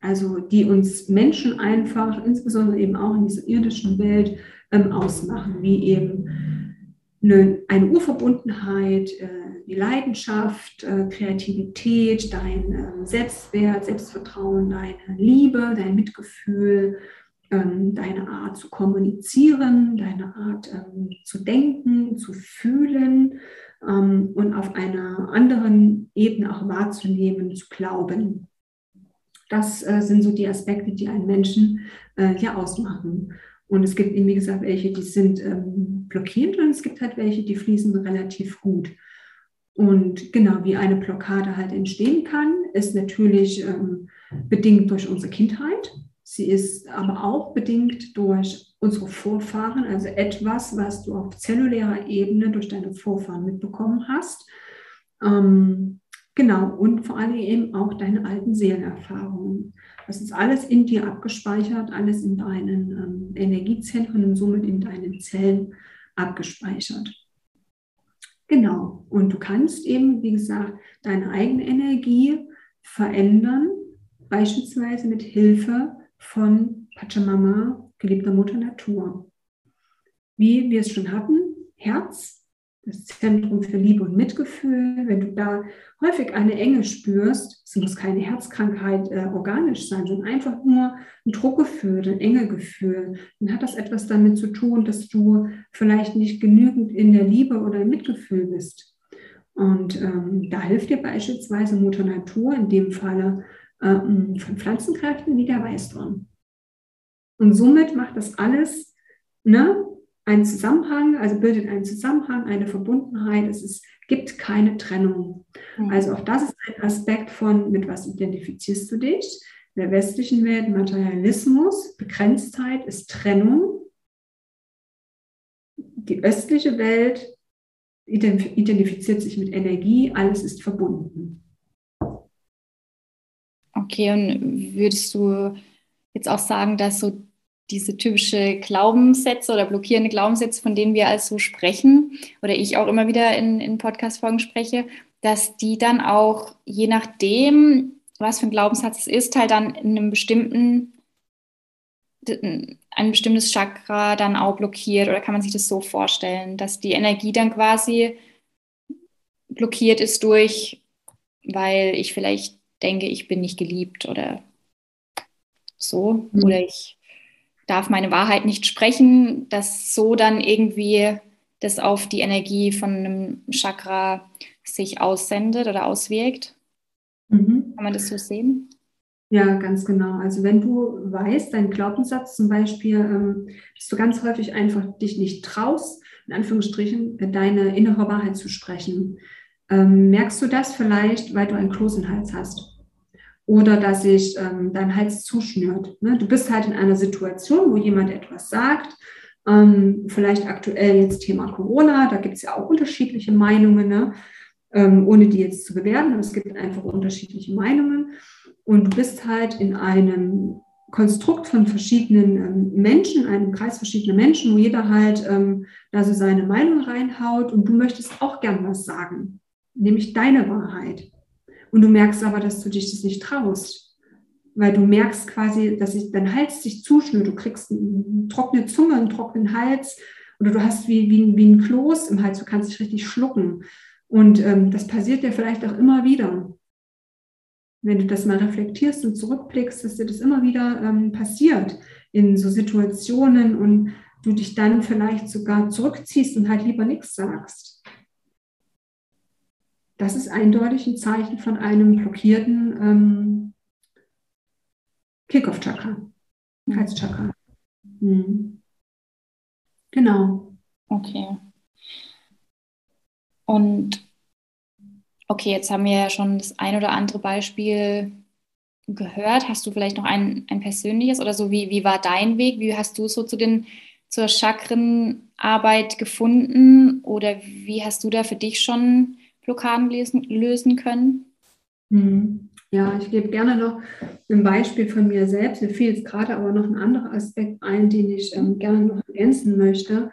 Also die uns Menschen einfach, insbesondere eben auch in dieser irdischen Welt, ähm, ausmachen, wie eben eine, eine Urverbundenheit, äh, die Leidenschaft, äh, Kreativität, dein äh, Selbstwert, Selbstvertrauen, deine Liebe, dein Mitgefühl, ähm, deine Art zu kommunizieren, deine Art ähm, zu denken, zu fühlen ähm, und auf einer anderen Ebene auch wahrzunehmen, zu glauben. Das äh, sind so die Aspekte, die einen Menschen äh, ja ausmachen. Und es gibt eben, wie gesagt, welche, die sind ähm, blockiert und es gibt halt welche, die fließen relativ gut. Und genau, wie eine Blockade halt entstehen kann, ist natürlich ähm, bedingt durch unsere Kindheit. Sie ist aber auch bedingt durch unsere Vorfahren, also etwas, was du auf zellulärer Ebene durch deine Vorfahren mitbekommen hast. Ähm, genau, und vor allem eben auch deine alten Seelenerfahrungen. Das ist alles in dir abgespeichert, alles in deinen ähm, Energiezentren und somit in deinen Zellen abgespeichert. Genau, und du kannst eben, wie gesagt, deine eigene Energie verändern, beispielsweise mit Hilfe von Pachamama, geliebter Mutter Natur. Wie wir es schon hatten, Herz, das Zentrum für Liebe und Mitgefühl. Wenn du da häufig eine Enge spürst, es muss keine Herzkrankheit äh, organisch sein, sondern einfach nur ein Druckgefühl, ein Engegefühl, dann hat das etwas damit zu tun, dass du vielleicht nicht genügend in der Liebe oder im Mitgefühl bist. Und ähm, da hilft dir beispielsweise Mutter Natur, in dem Falle ähm, von Pflanzenkräften wie der Weißdorn. Und somit macht das alles ne, einen Zusammenhang, also bildet einen Zusammenhang, eine Verbundenheit. Es ist, gibt keine Trennung. Mhm. Also auch das ist ein Aspekt von, mit was identifizierst du dich? In der westlichen Welt Materialismus, Begrenztheit ist Trennung. Die östliche Welt identifiziert sich mit Energie, alles ist verbunden. Okay, und würdest du jetzt auch sagen, dass so diese typische Glaubenssätze oder blockierende Glaubenssätze, von denen wir also sprechen, oder ich auch immer wieder in, in Podcast-Folgen spreche, dass die dann auch, je nachdem, was für ein Glaubenssatz es ist, halt dann in einem bestimmten, ein bestimmtes Chakra dann auch blockiert, oder kann man sich das so vorstellen, dass die Energie dann quasi blockiert ist durch, weil ich vielleicht denke, ich bin nicht geliebt oder so, mhm. oder ich darf meine Wahrheit nicht sprechen, dass so dann irgendwie das auf die Energie von einem Chakra sich aussendet oder auswirkt. Mhm. Kann man das so sehen? Ja, ganz genau. Also wenn du weißt, dein Glaubenssatz zum Beispiel, ähm, dass du ganz häufig einfach dich nicht traust, in Anführungsstrichen, deine innere Wahrheit zu sprechen, ähm, merkst du das vielleicht, weil du einen Kloß Hals hast? Oder dass sich ähm, dein Hals zuschnürt. Ne? Du bist halt in einer Situation, wo jemand etwas sagt, ähm, vielleicht aktuell jetzt Thema Corona, da gibt es ja auch unterschiedliche Meinungen, ne? ähm, ohne die jetzt zu bewerten, aber es gibt einfach unterschiedliche Meinungen und du bist halt in einem Konstrukt von verschiedenen ähm, Menschen, einem Kreis verschiedener Menschen, wo jeder halt ähm, da so seine Meinung reinhaut und du möchtest auch gern was sagen, nämlich deine Wahrheit. Und du merkst aber, dass du dich das nicht traust. Weil du merkst quasi, dass sich dein Hals sich zuschnürt. Du kriegst eine trockene Zunge, einen trockenen Hals oder du hast wie, wie, wie ein Kloß im Hals. Du kannst dich richtig schlucken. Und ähm, das passiert dir vielleicht auch immer wieder. Wenn du das mal reflektierst und zurückblickst, dass dir das immer wieder ähm, passiert in so Situationen und du dich dann vielleicht sogar zurückziehst und halt lieber nichts sagst das ist eindeutig ein Zeichen von einem blockierten ähm, Kickoff-Chakra, mhm. Halschakra. Mhm. Genau. Okay. Und okay, jetzt haben wir ja schon das ein oder andere Beispiel gehört. Hast du vielleicht noch ein, ein persönliches oder so? Wie, wie war dein Weg? Wie hast du so zu den zur Chakrenarbeit gefunden? Oder wie hast du da für dich schon Blockaden lösen, lösen können? Hm. Ja, ich gebe gerne noch ein Beispiel von mir selbst. Mir fiel jetzt gerade aber noch ein anderer Aspekt ein, den ich ähm, gerne noch ergänzen möchte.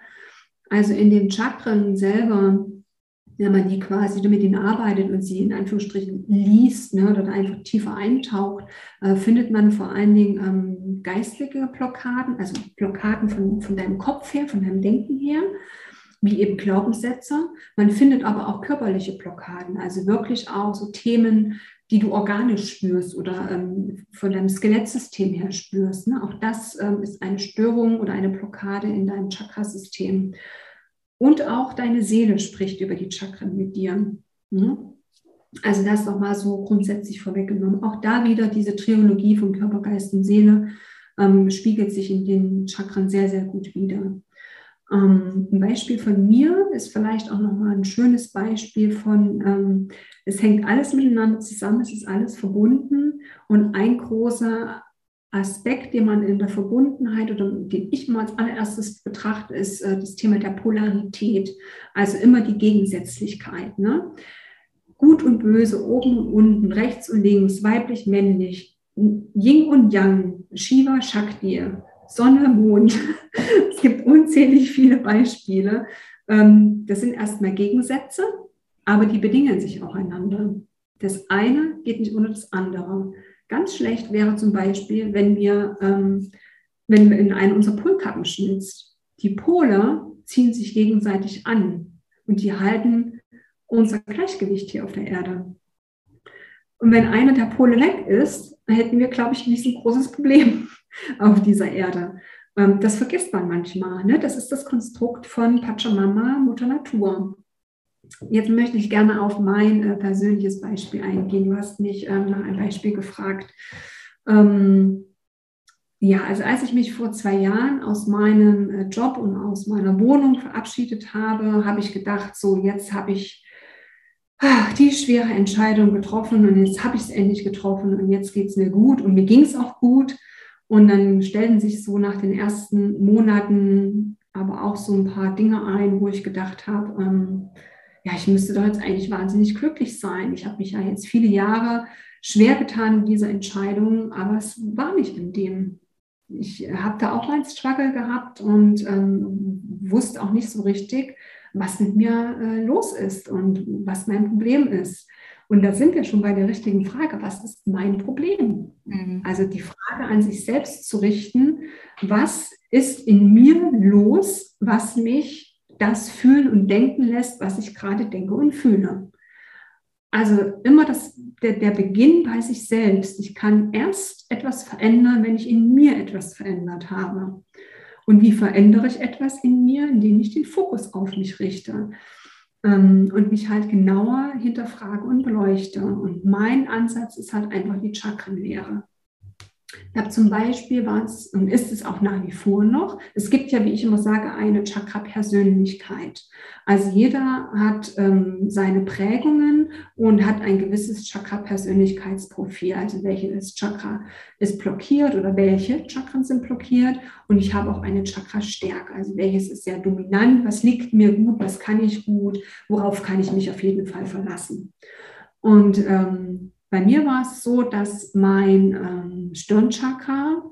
Also in den Chakren selber, wenn man die quasi mit ihnen arbeitet und sie in Anführungsstrichen liest ne, oder einfach tiefer eintaucht, äh, findet man vor allen Dingen ähm, geistige Blockaden, also Blockaden von, von deinem Kopf her, von deinem Denken her wie eben Glaubenssätze. Man findet aber auch körperliche Blockaden, also wirklich auch so Themen, die du organisch spürst oder ähm, von deinem Skelettsystem her spürst. Ne? Auch das ähm, ist eine Störung oder eine Blockade in deinem Chakrasystem. Und auch deine Seele spricht über die Chakren mit dir. Ne? Also das nochmal so grundsätzlich vorweggenommen. Auch da wieder diese Triologie von Körper, Geist und Seele ähm, spiegelt sich in den Chakren sehr, sehr gut wider. Ähm, ein Beispiel von mir ist vielleicht auch nochmal ein schönes Beispiel von, ähm, es hängt alles miteinander zusammen, es ist alles verbunden und ein großer Aspekt, den man in der Verbundenheit oder den ich mal als allererstes betrachte, ist äh, das Thema der Polarität, also immer die Gegensätzlichkeit. Ne? Gut und böse, oben und unten, rechts und links, weiblich, männlich, Yin und Yang, Shiva, Shakti, Sonne, Mond. es gibt unzählig viele Beispiele. Ähm, das sind erstmal Gegensätze, aber die bedingen sich auch einander. Das eine geht nicht ohne das andere. Ganz schlecht wäre zum Beispiel, wenn wir, ähm, wenn wir in einen unserer Polkappen schnitzt. Die Pole ziehen sich gegenseitig an. und die halten unser Gleichgewicht hier auf der Erde. Und wenn einer der Pole weg ist, dann hätten wir, glaube ich, ein riesengroßes Problem auf dieser Erde. Ähm, das vergisst man manchmal. Ne? Das ist das Konstrukt von Pachamama, Mutter Natur. Jetzt möchte ich gerne auf mein äh, persönliches Beispiel eingehen. Du hast mich ähm, nach einem Beispiel gefragt. Ähm, ja, also als ich mich vor zwei Jahren aus meinem äh, Job und aus meiner Wohnung verabschiedet habe, habe ich gedacht, so jetzt habe ich ach, die schwere Entscheidung getroffen und jetzt habe ich es endlich getroffen und jetzt geht es mir gut und mir ging es auch gut. Und dann stellten sich so nach den ersten Monaten aber auch so ein paar Dinge ein, wo ich gedacht habe, ähm, ja, ich müsste doch jetzt eigentlich wahnsinnig glücklich sein. Ich habe mich ja jetzt viele Jahre schwer getan in dieser Entscheidung, aber es war nicht in dem. Ich habe da auch einen Struggle gehabt und ähm, wusste auch nicht so richtig, was mit mir äh, los ist und was mein Problem ist. Und da sind wir schon bei der richtigen Frage, was ist mein Problem? Mhm. Also die Frage an sich selbst zu richten, was ist in mir los, was mich das fühlen und denken lässt, was ich gerade denke und fühle. Also immer das, der, der Beginn bei sich selbst. Ich kann erst etwas verändern, wenn ich in mir etwas verändert habe. Und wie verändere ich etwas in mir, indem ich den Fokus auf mich richte und mich halt genauer hinterfrage und beleuchte. Und mein Ansatz ist halt einfach die Chakrenlehre. Ich habe zum Beispiel war es und ist es auch nach wie vor noch. Es gibt ja, wie ich immer sage, eine Chakra-Persönlichkeit. Also jeder hat ähm, seine Prägungen und hat ein gewisses Chakra-Persönlichkeitsprofil. Also welches Chakra ist blockiert oder welche Chakren sind blockiert. Und ich habe auch eine Chakra-Stärke. Also welches ist sehr dominant, was liegt mir gut, was kann ich gut, worauf kann ich mich auf jeden Fall verlassen. Und ähm, bei mir war es so, dass mein ähm, Stirnchakra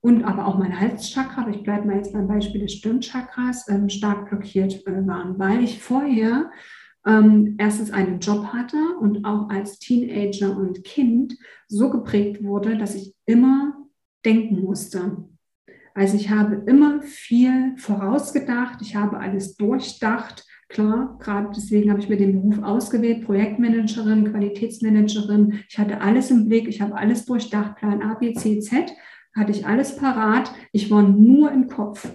und aber auch mein Halschakra, aber ich bleibe mal jetzt beim Beispiel des Stirnchakras, ähm, stark blockiert äh, waren, weil ich vorher ähm, erstens einen Job hatte und auch als Teenager und Kind so geprägt wurde, dass ich immer denken musste. Also ich habe immer viel vorausgedacht, ich habe alles durchdacht, Klar, gerade deswegen habe ich mir den Beruf ausgewählt, Projektmanagerin, Qualitätsmanagerin. Ich hatte alles im Blick, ich habe alles durchdacht, Plan A, B, C, Z, hatte ich alles parat. Ich war nur im Kopf.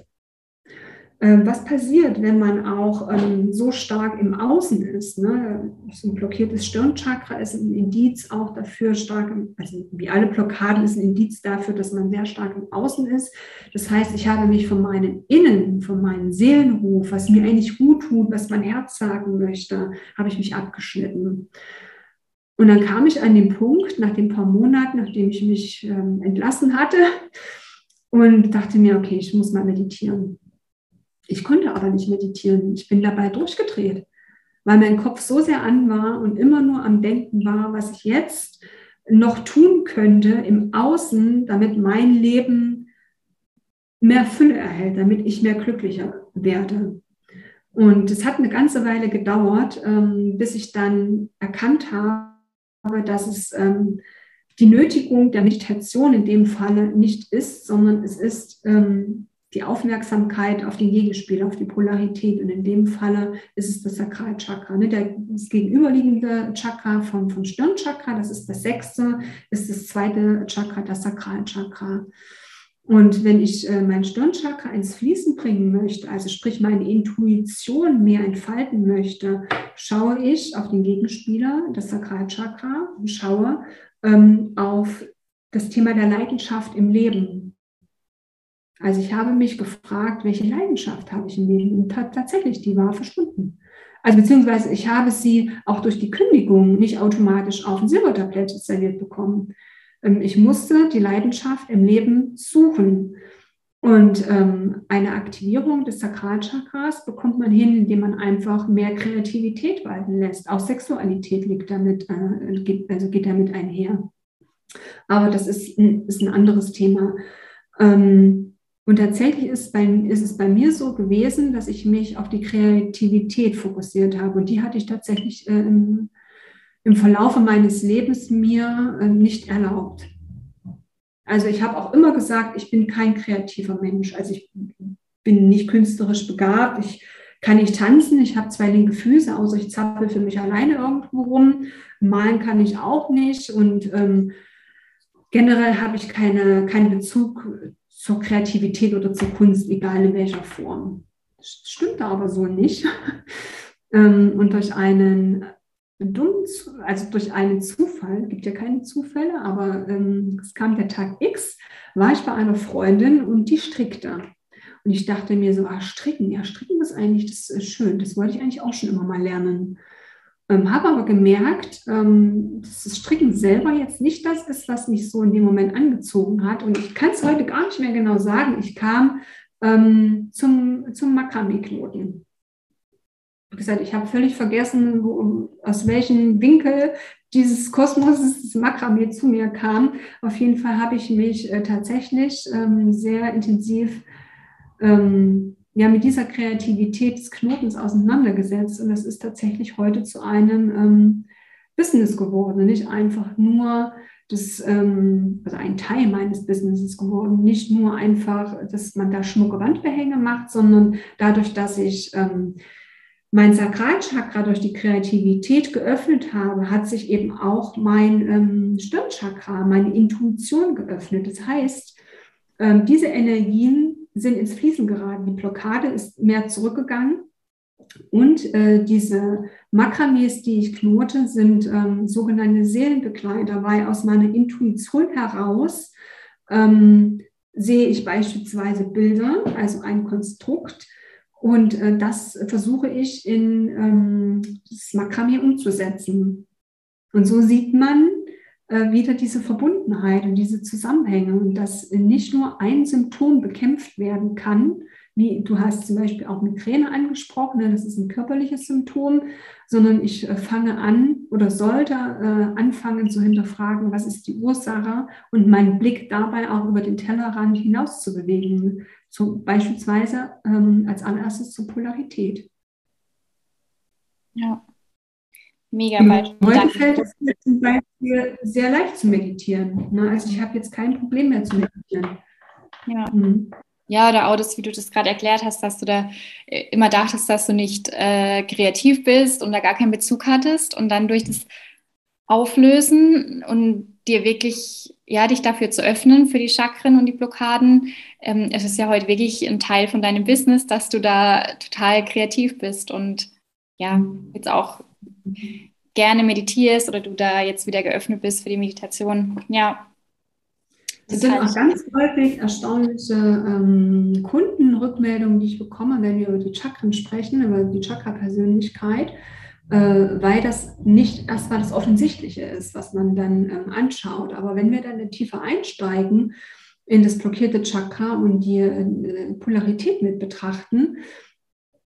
Ähm, was passiert, wenn man auch ähm, so stark im Außen ist? Ne? So ein blockiertes Stirnchakra ist ein Indiz auch dafür, stark, also wie alle Blockaden ist ein Indiz dafür, dass man sehr stark im Außen ist. Das heißt, ich habe mich von meinem Innen, von meinem Seelenruf, was mir eigentlich gut tut, was mein Herz sagen möchte, habe ich mich abgeschnitten. Und dann kam ich an den Punkt, nach den paar Monaten, nachdem ich mich ähm, entlassen hatte, und dachte mir, okay, ich muss mal meditieren ich konnte aber nicht meditieren. Ich bin dabei durchgedreht, weil mein Kopf so sehr an war und immer nur am Denken war, was ich jetzt noch tun könnte im Außen, damit mein Leben mehr Fülle erhält, damit ich mehr glücklicher werde. Und es hat eine ganze Weile gedauert, ähm, bis ich dann erkannt habe, dass es ähm, die Nötigung der Meditation in dem Falle nicht ist, sondern es ist ähm, die Aufmerksamkeit auf den Gegenspieler, auf die Polarität. Und in dem Falle ist es das Sakralchakra. Ne? Das gegenüberliegende Chakra vom, vom Stirnchakra, das ist das sechste, ist das zweite Chakra, das Sakralchakra. Und wenn ich äh, mein Stirnchakra ins Fließen bringen möchte, also sprich meine Intuition mehr entfalten möchte, schaue ich auf den Gegenspieler, das Sakralchakra, und schaue ähm, auf das Thema der Leidenschaft im Leben. Also ich habe mich gefragt, welche Leidenschaft habe ich im Leben? Und tatsächlich, die war verschwunden. Also beziehungsweise ich habe sie auch durch die Kündigung nicht automatisch auf ein Silbertablett serviert bekommen. Ähm, ich musste die Leidenschaft im Leben suchen. Und ähm, eine Aktivierung des Sakralchakras bekommt man hin, indem man einfach mehr Kreativität walten lässt. Auch Sexualität liegt damit, äh, geht, also geht damit einher. Aber das ist, ein anderes Thema. Ähm, und tatsächlich ist, bei, ist, es bei mir so gewesen, dass ich mich auf die Kreativität fokussiert habe. Und die hatte ich tatsächlich äh, im, im Verlaufe meines Lebens mir äh, nicht erlaubt. Also ich habe auch immer gesagt, ich bin kein kreativer Mensch. Also ich bin nicht künstlerisch begabt. Ich kann ich tanzen. Ich habe zwei linke Füße, außer ich zappel für mich alleine irgendwo rum. Malen kann ich auch nicht. Und ähm, generell habe ich keine, keinen Bezug zur Kreativität oder zur Kunst, egal in welcher Form. Das stimmt aber so nicht. ähm, und durch einen dummen, also durch einen Zufall, gibt ja keine Zufälle, aber ähm, es kam der Tag X, war ich bei einer Freundin und die strickte. Und ich dachte mir so, ah, stricken, ja, stricken ist eigentlich, das ist schön, das wollte ich eigentlich auch schon immer mal lernen. Ähm, habe aber gemerkt, ähm, dass das Stricken selber jetzt nicht das ist, was mich so in dem Moment angezogen hat. Und ich kann es heute gar nicht mehr genau sagen. Ich kam ähm, zum, zum Makramee-Knoten. Wie gesagt, ich habe völlig vergessen, wo, aus welchem Winkel dieses Kosmos, das Makramee zu mir kam. Auf jeden Fall habe ich mich äh, tatsächlich ähm, sehr intensiv ähm, ja, mit dieser Kreativität des Knotens auseinandergesetzt. Und das ist tatsächlich heute zu einem ähm, Business geworden. Nicht einfach nur das, ähm, also ein Teil meines Businesses geworden. Nicht nur einfach, dass man da schmucke Wandbehänge macht, sondern dadurch, dass ich ähm, mein Sakralchakra durch die Kreativität geöffnet habe, hat sich eben auch mein ähm, Stirnchakra, meine Intuition geöffnet. Das heißt, ähm, diese Energien sind ins Fließen geraten. Die Blockade ist mehr zurückgegangen. Und äh, diese Makramees, die ich knote, sind ähm, sogenannte Seelenbegleiter, weil aus meiner Intuition heraus ähm, sehe ich beispielsweise Bilder, also ein Konstrukt, und äh, das versuche ich in ähm, das Makramee umzusetzen. Und so sieht man, wieder diese Verbundenheit und diese Zusammenhänge und dass nicht nur ein Symptom bekämpft werden kann, wie du hast zum Beispiel auch Migräne angesprochen, ne, das ist ein körperliches Symptom, sondern ich äh, fange an oder sollte äh, anfangen zu hinterfragen, was ist die Ursache und meinen Blick dabei auch über den Tellerrand hinaus zu bewegen, so beispielsweise ähm, als allererstes zur Polarität. Ja, Mega Beispiel. Heute fällt es mir zum Beispiel sehr leicht zu meditieren. Ne? Also ich habe jetzt kein Problem mehr zu meditieren. Ja. Mhm. Ja, oder auch das, wie du das gerade erklärt hast, dass du da äh, immer dachtest, dass du nicht äh, kreativ bist und da gar keinen Bezug hattest und dann durch das Auflösen und dir wirklich, ja, dich dafür zu öffnen, für die Chakren und die Blockaden. Ähm, es ist ja heute wirklich ein Teil von deinem Business, dass du da total kreativ bist und ja, jetzt auch gerne meditierst oder du da jetzt wieder geöffnet bist für die Meditation. Ja. Das sind auch ganz häufig erstaunliche ähm, Kundenrückmeldungen, die ich bekomme, wenn wir über die Chakren sprechen, über die Chakra-Persönlichkeit, äh, weil das nicht erstmal das Offensichtliche ist, was man dann ähm, anschaut. Aber wenn wir dann tiefer einsteigen in das blockierte Chakra und die äh, Polarität mit betrachten,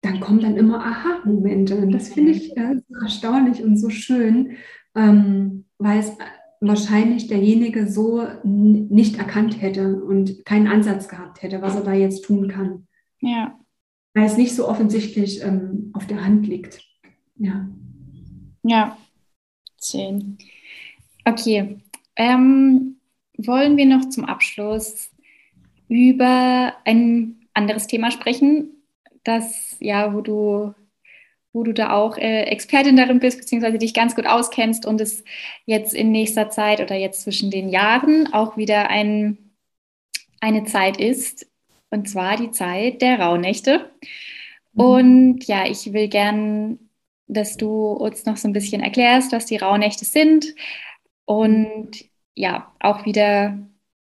dann kommen dann immer Aha-Momente. Und das finde ich äh, so erstaunlich und so schön, ähm, weil es wahrscheinlich derjenige so nicht erkannt hätte und keinen Ansatz gehabt hätte, was er da jetzt tun kann. Ja. Weil es nicht so offensichtlich ähm, auf der Hand liegt. Ja. Ja. Schön. Okay. Ähm, wollen wir noch zum Abschluss über ein anderes Thema sprechen, das, ja, wo du, wo du da auch äh, Expertin darin bist, beziehungsweise dich ganz gut auskennst und es jetzt in nächster Zeit oder jetzt zwischen den Jahren auch wieder ein, eine Zeit ist, und zwar die Zeit der Rauhnächte. Mhm. Und ja, ich will gern, dass du uns noch so ein bisschen erklärst, was die Rauhnächte sind und ja, auch wieder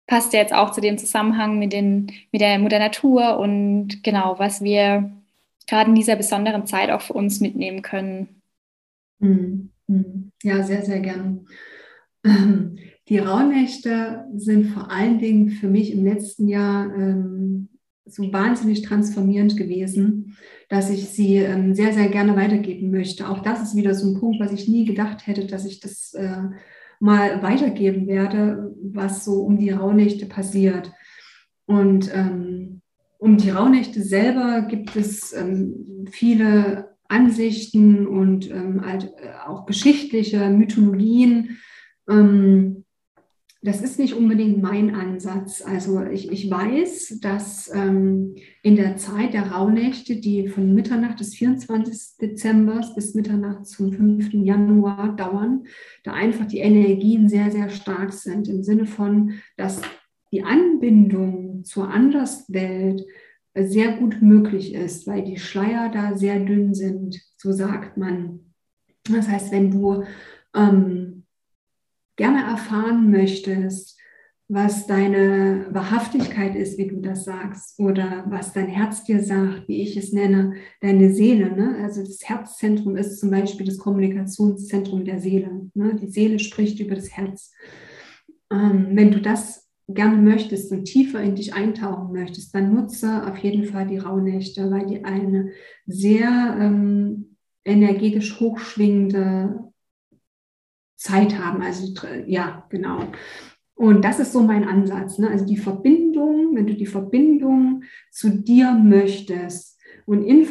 passt ja jetzt auch zu dem Zusammenhang mit, den, mit der Mutter Natur und genau, was wir gerade in dieser besonderen Zeit auch für uns mitnehmen können. Mhm. Mhm. Ja, sehr, sehr gern. Ähm, die Rauhnächte sind vor allen Dingen für mich im letzten Jahr ähm, so wahnsinnig transformierend gewesen, dass ich sie ähm, sehr, sehr gerne weitergeben möchte. Auch das ist wieder so ein Punkt, was ich nie gedacht hätte, dass ich das äh, mal weitergeben werde, was so um die Rauhnächte passiert. Und ähm, um die Rauhnächte selber gibt es ähm, viele Ansichten und ähm, halt, auch geschichtliche Mythologien. Ähm, das ist nicht unbedingt mein Ansatz. Also ich, ich weiß, dass ähm, in der Zeit der Rauhnächte, die von Mitternacht des 24. Dezember bis Mitternacht zum 5. Januar dauern, da einfach die Energien sehr, sehr stark sind. Im Sinne von, dass die Anbindung zur Anderswelt sehr gut möglich ist, weil die Schleier da sehr dünn sind, so sagt man. Das heißt, wenn du ähm, gerne erfahren möchtest, was deine Wahrhaftigkeit ist, wie du das sagst, oder was dein Herz dir sagt, wie ich es nenne, deine Seele. Ne? Also das Herzzentrum ist zum Beispiel das Kommunikationszentrum der Seele. Ne? Die Seele spricht über das Herz. Ähm, wenn du das gerne möchtest und tiefer in dich eintauchen möchtest, dann nutze auf jeden Fall die Rauhnächte, weil die eine sehr ähm, energetisch hochschwingende Zeit haben. Also ja, genau. Und das ist so mein Ansatz. Ne? Also die Verbindung, wenn du die Verbindung zu dir möchtest und, in,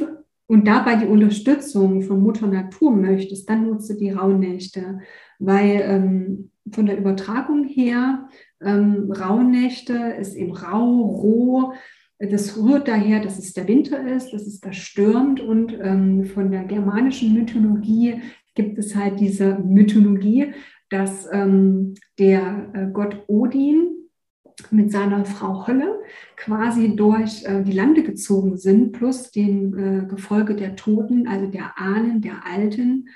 und dabei die Unterstützung von Mutter Natur möchtest, dann nutze die Rauhnächte. Weil ähm, von der Übertragung her, ähm, Rauhnächte ist eben rau, roh, das rührt daher, dass es der Winter ist, dass es da stürmt und ähm, von der germanischen Mythologie gibt es halt diese Mythologie, dass ähm, der äh, Gott Odin mit seiner Frau Holle quasi durch äh, die Lande gezogen sind, plus dem äh, Gefolge der Toten, also der Ahnen, der Alten,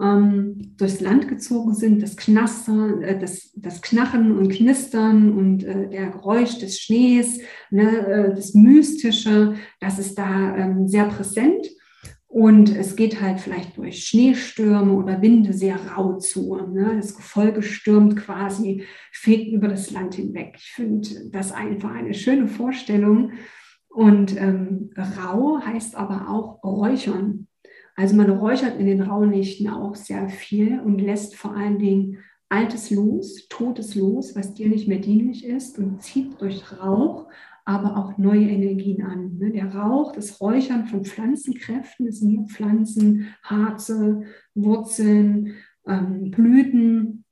ähm, durchs Land gezogen sind, das Knastern, äh, das, das Knachen und Knistern und äh, der Geräusch des Schnees, ne, äh, das Mystische, das ist da ähm, sehr präsent. Und es geht halt vielleicht durch Schneestürme oder Winde sehr rau zu. Ne? Das Gefolge stürmt quasi, fegt über das Land hinweg. Ich finde das einfach eine schöne Vorstellung. Und ähm, rau heißt aber auch räuchern. Also man räuchert in den Rauhnächten auch sehr viel und lässt vor allen Dingen Altes los, Totes los, was dir nicht mehr dienlich ist und zieht durch Rauch aber auch neue Energien an. Ne? Der Rauch, das Räuchern von Pflanzenkräften, es sind hier Pflanzen, Harze, Wurzeln, ähm, Blüten,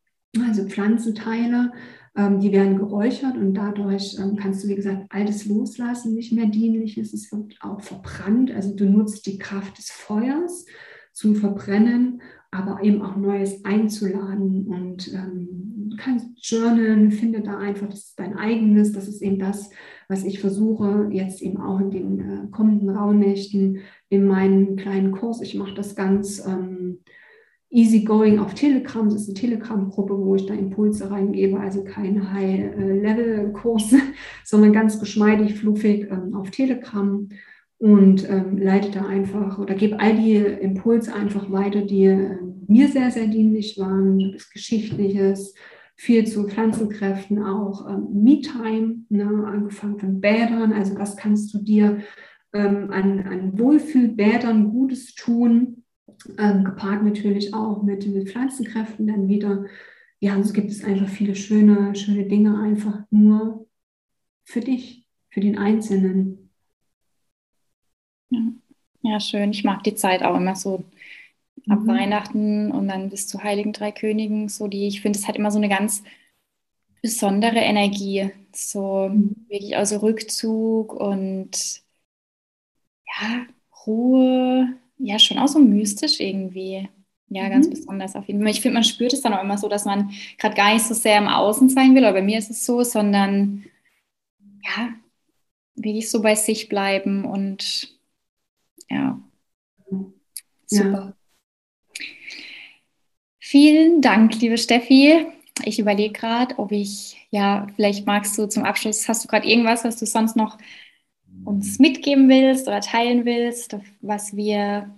also Pflanzenteile, ähm, die werden geräuchert und dadurch ähm, kannst du, wie gesagt, altes loslassen, nicht mehr dienliches. Es wird auch verbrannt, also du nutzt die Kraft des Feuers zum Verbrennen, aber eben auch Neues einzuladen und ähm, kannst journalen, finde da einfach, das ist dein eigenes, das ist eben das, was ich versuche, jetzt eben auch in den äh, kommenden Rauhnächten in meinem kleinen Kurs. Ich mache das ganz ähm, easygoing auf Telegram. Das ist eine Telegram-Gruppe, wo ich da Impulse reingebe, also keine High-Level-Kurse, sondern ganz geschmeidig, fluffig ähm, auf Telegram und ähm, leite da einfach oder gebe all die Impulse einfach weiter, die äh, mir sehr, sehr dienlich waren. Das Geschichtliches, viel zu Pflanzenkräften auch ähm, Me-Time, ne, angefangen von Bädern. Also was kannst du dir ähm, an, an Wohlfühlbädern Gutes tun, ähm, gepaart natürlich auch mit, mit Pflanzenkräften dann wieder. Ja, so gibt es einfach viele schöne, schöne Dinge einfach nur für dich, für den Einzelnen. Ja. ja, schön. Ich mag die Zeit auch immer so ab mhm. Weihnachten und dann bis zu Heiligen Drei Königen, so die, ich finde, es hat immer so eine ganz besondere Energie, so mhm. wirklich also Rückzug und ja, Ruhe, ja, schon auch so mystisch irgendwie. Ja, ganz mhm. besonders auf jeden Fall. Ich finde, man spürt es dann auch immer so, dass man gerade gar nicht so sehr im Außen sein will, aber bei mir ist es so, sondern ja, wirklich so bei sich bleiben und ja, super. Ja. Vielen Dank, liebe Steffi. Ich überlege gerade, ob ich, ja, vielleicht magst du zum Abschluss, hast du gerade irgendwas, was du sonst noch uns mitgeben willst oder teilen willst, was wir,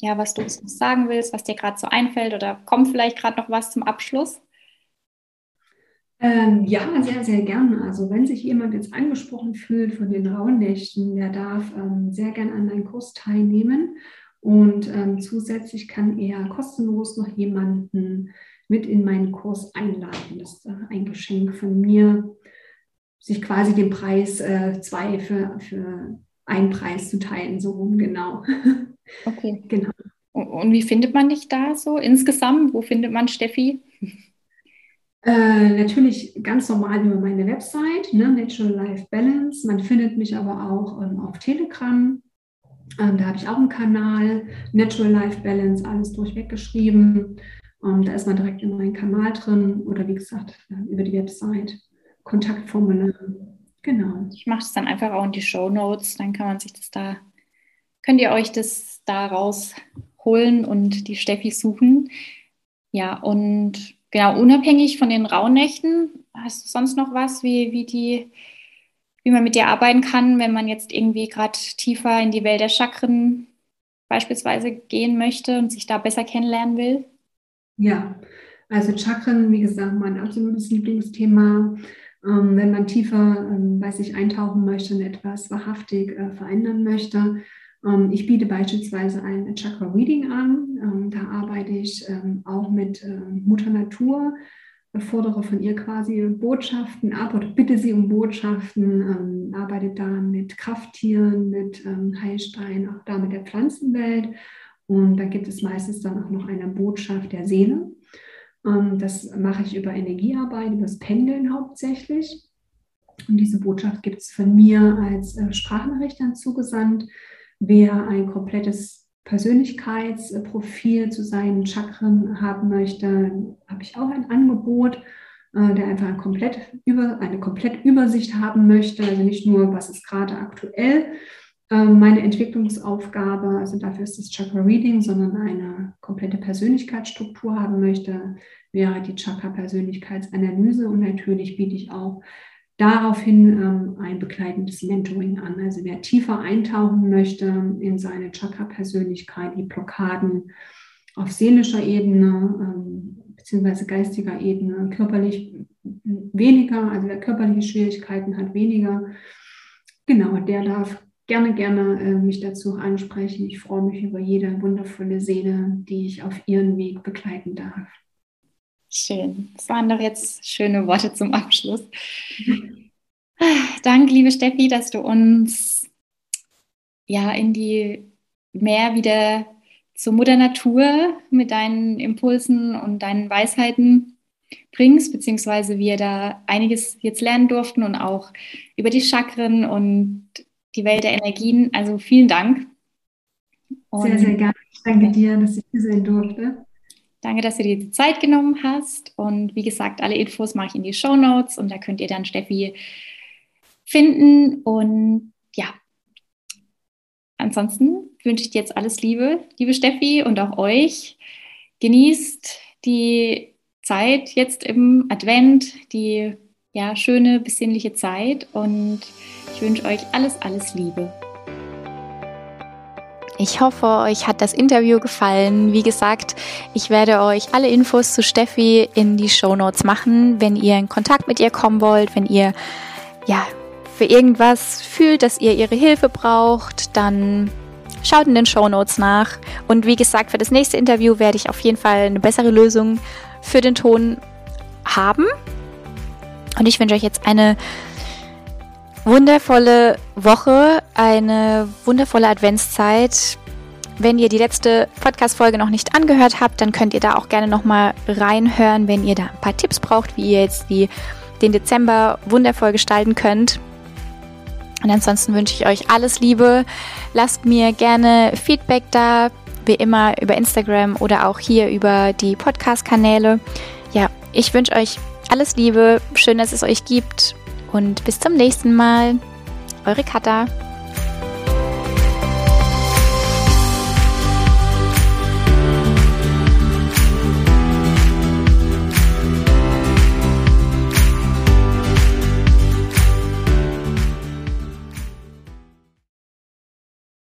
ja, was du uns sagen willst, was dir gerade so einfällt oder kommt vielleicht gerade noch was zum Abschluss? Ähm, ja, sehr, sehr gerne. Also wenn sich jemand jetzt angesprochen fühlt von den Rauhnächten, der darf ähm, sehr gerne an meinen Kurs teilnehmen. Und ähm, zusätzlich kann er kostenlos noch jemanden mit in meinen Kurs einladen. Das ist äh, ein Geschenk von mir, sich quasi den Preis äh, zwei für, für einen Preis zu teilen, so rum, genau. Okay. genau. Und wie findet man dich da so insgesamt? Wo findet man Steffi? Äh, natürlich ganz normal über meine Website, ne, Natural Life Balance. Man findet mich aber auch ähm, auf Telegram. Ähm, da habe ich auch einen Kanal, Natural Life Balance, alles durchweg geschrieben. Ähm, da ist man direkt in meinen Kanal drin oder wie gesagt äh, über die Website, Kontaktformular. Genau. Ich mache es dann einfach auch in die Show Notes, dann kann man sich das da, könnt ihr euch das da rausholen und die Steffi suchen. Ja, und genau, unabhängig von den Rauhnächten, hast du sonst noch was, wie, wie die, wie man mit dir arbeiten kann, wenn man jetzt irgendwie gerade tiefer in die Welt der Chakren beispielsweise gehen möchte und sich da besser kennenlernen will? Ja, also Chakren, wie gesagt, mein absolutes Lieblingsthema. Ähm, wenn man tiefer ähm, bei sich eintauchen möchte und etwas wahrhaftig äh, verändern möchte, ähm, ich biete beispielsweise ein Chakra Reading an. Ähm, da arbeite ich ähm, auch mit äh, Mutter Natur, fordere von ihr quasi Botschaften ab oder bitte sie um Botschaften, arbeite da mit Krafttieren, mit Heilstein, auch da mit der Pflanzenwelt. Und da gibt es meistens dann auch noch eine Botschaft der Seele. Das mache ich über Energiearbeit, über das Pendeln hauptsächlich. Und diese Botschaft gibt es von mir als äh, Sprachnachricht dann zugesandt. Wer ein komplettes Persönlichkeitsprofil zu seinen Chakren haben möchte, habe ich auch ein Angebot, äh, der einfach ein komplett über, eine komplett Übersicht haben möchte, also nicht nur, was ist gerade aktuell ähm, meine Entwicklungsaufgabe, also dafür ist das Chakra Reading, sondern eine komplette Persönlichkeitsstruktur haben möchte, wäre die Chakra Persönlichkeitsanalyse und natürlich biete ich auch daraufhin ähm, ein begleitendes Mentoring an. Also wer tiefer eintauchen möchte in seine Chakra-Persönlichkeit, die Blockaden auf seelischer Ebene ähm, beziehungsweise geistiger Ebene, körperlich weniger, also wer körperliche Schwierigkeiten hat, weniger. Genau, der darf gerne, gerne äh, mich dazu ansprechen. Ich freue mich über jede wundervolle Seele, die ich auf ihren Weg begleiten darf. Schön. Das waren doch jetzt schöne Worte zum Abschluss. Danke, liebe Steffi, dass du uns ja in die mehr wieder zur Mutter Natur mit deinen Impulsen und deinen Weisheiten bringst, beziehungsweise wir da einiges jetzt lernen durften und auch über die Chakren und die Welt der Energien. Also vielen Dank. Und sehr, sehr gerne. Ich danke dir, dass ich hier sein durfte. Danke, dass du dir die Zeit genommen hast. Und wie gesagt, alle Infos mache ich in die Show Notes und da könnt ihr dann Steffi finden. Und ja, ansonsten wünsche ich dir jetzt alles Liebe, liebe Steffi, und auch euch. Genießt die Zeit jetzt im Advent, die ja, schöne, besinnliche Zeit und ich wünsche euch alles, alles Liebe. Ich hoffe, euch hat das Interview gefallen. Wie gesagt, ich werde euch alle Infos zu Steffi in die Show Notes machen, wenn ihr in Kontakt mit ihr kommen wollt, wenn ihr ja für irgendwas fühlt, dass ihr ihre Hilfe braucht, dann schaut in den Show Notes nach. Und wie gesagt, für das nächste Interview werde ich auf jeden Fall eine bessere Lösung für den Ton haben. Und ich wünsche euch jetzt eine wundervolle Woche, eine wundervolle Adventszeit. Wenn ihr die letzte Podcast-Folge noch nicht angehört habt, dann könnt ihr da auch gerne nochmal reinhören, wenn ihr da ein paar Tipps braucht, wie ihr jetzt die, den Dezember wundervoll gestalten könnt. Und ansonsten wünsche ich euch alles Liebe. Lasst mir gerne Feedback da, wie immer über Instagram oder auch hier über die Podcast-Kanäle. Ja, ich wünsche euch alles Liebe, schön, dass es euch gibt und bis zum nächsten Mal. Eure Katha.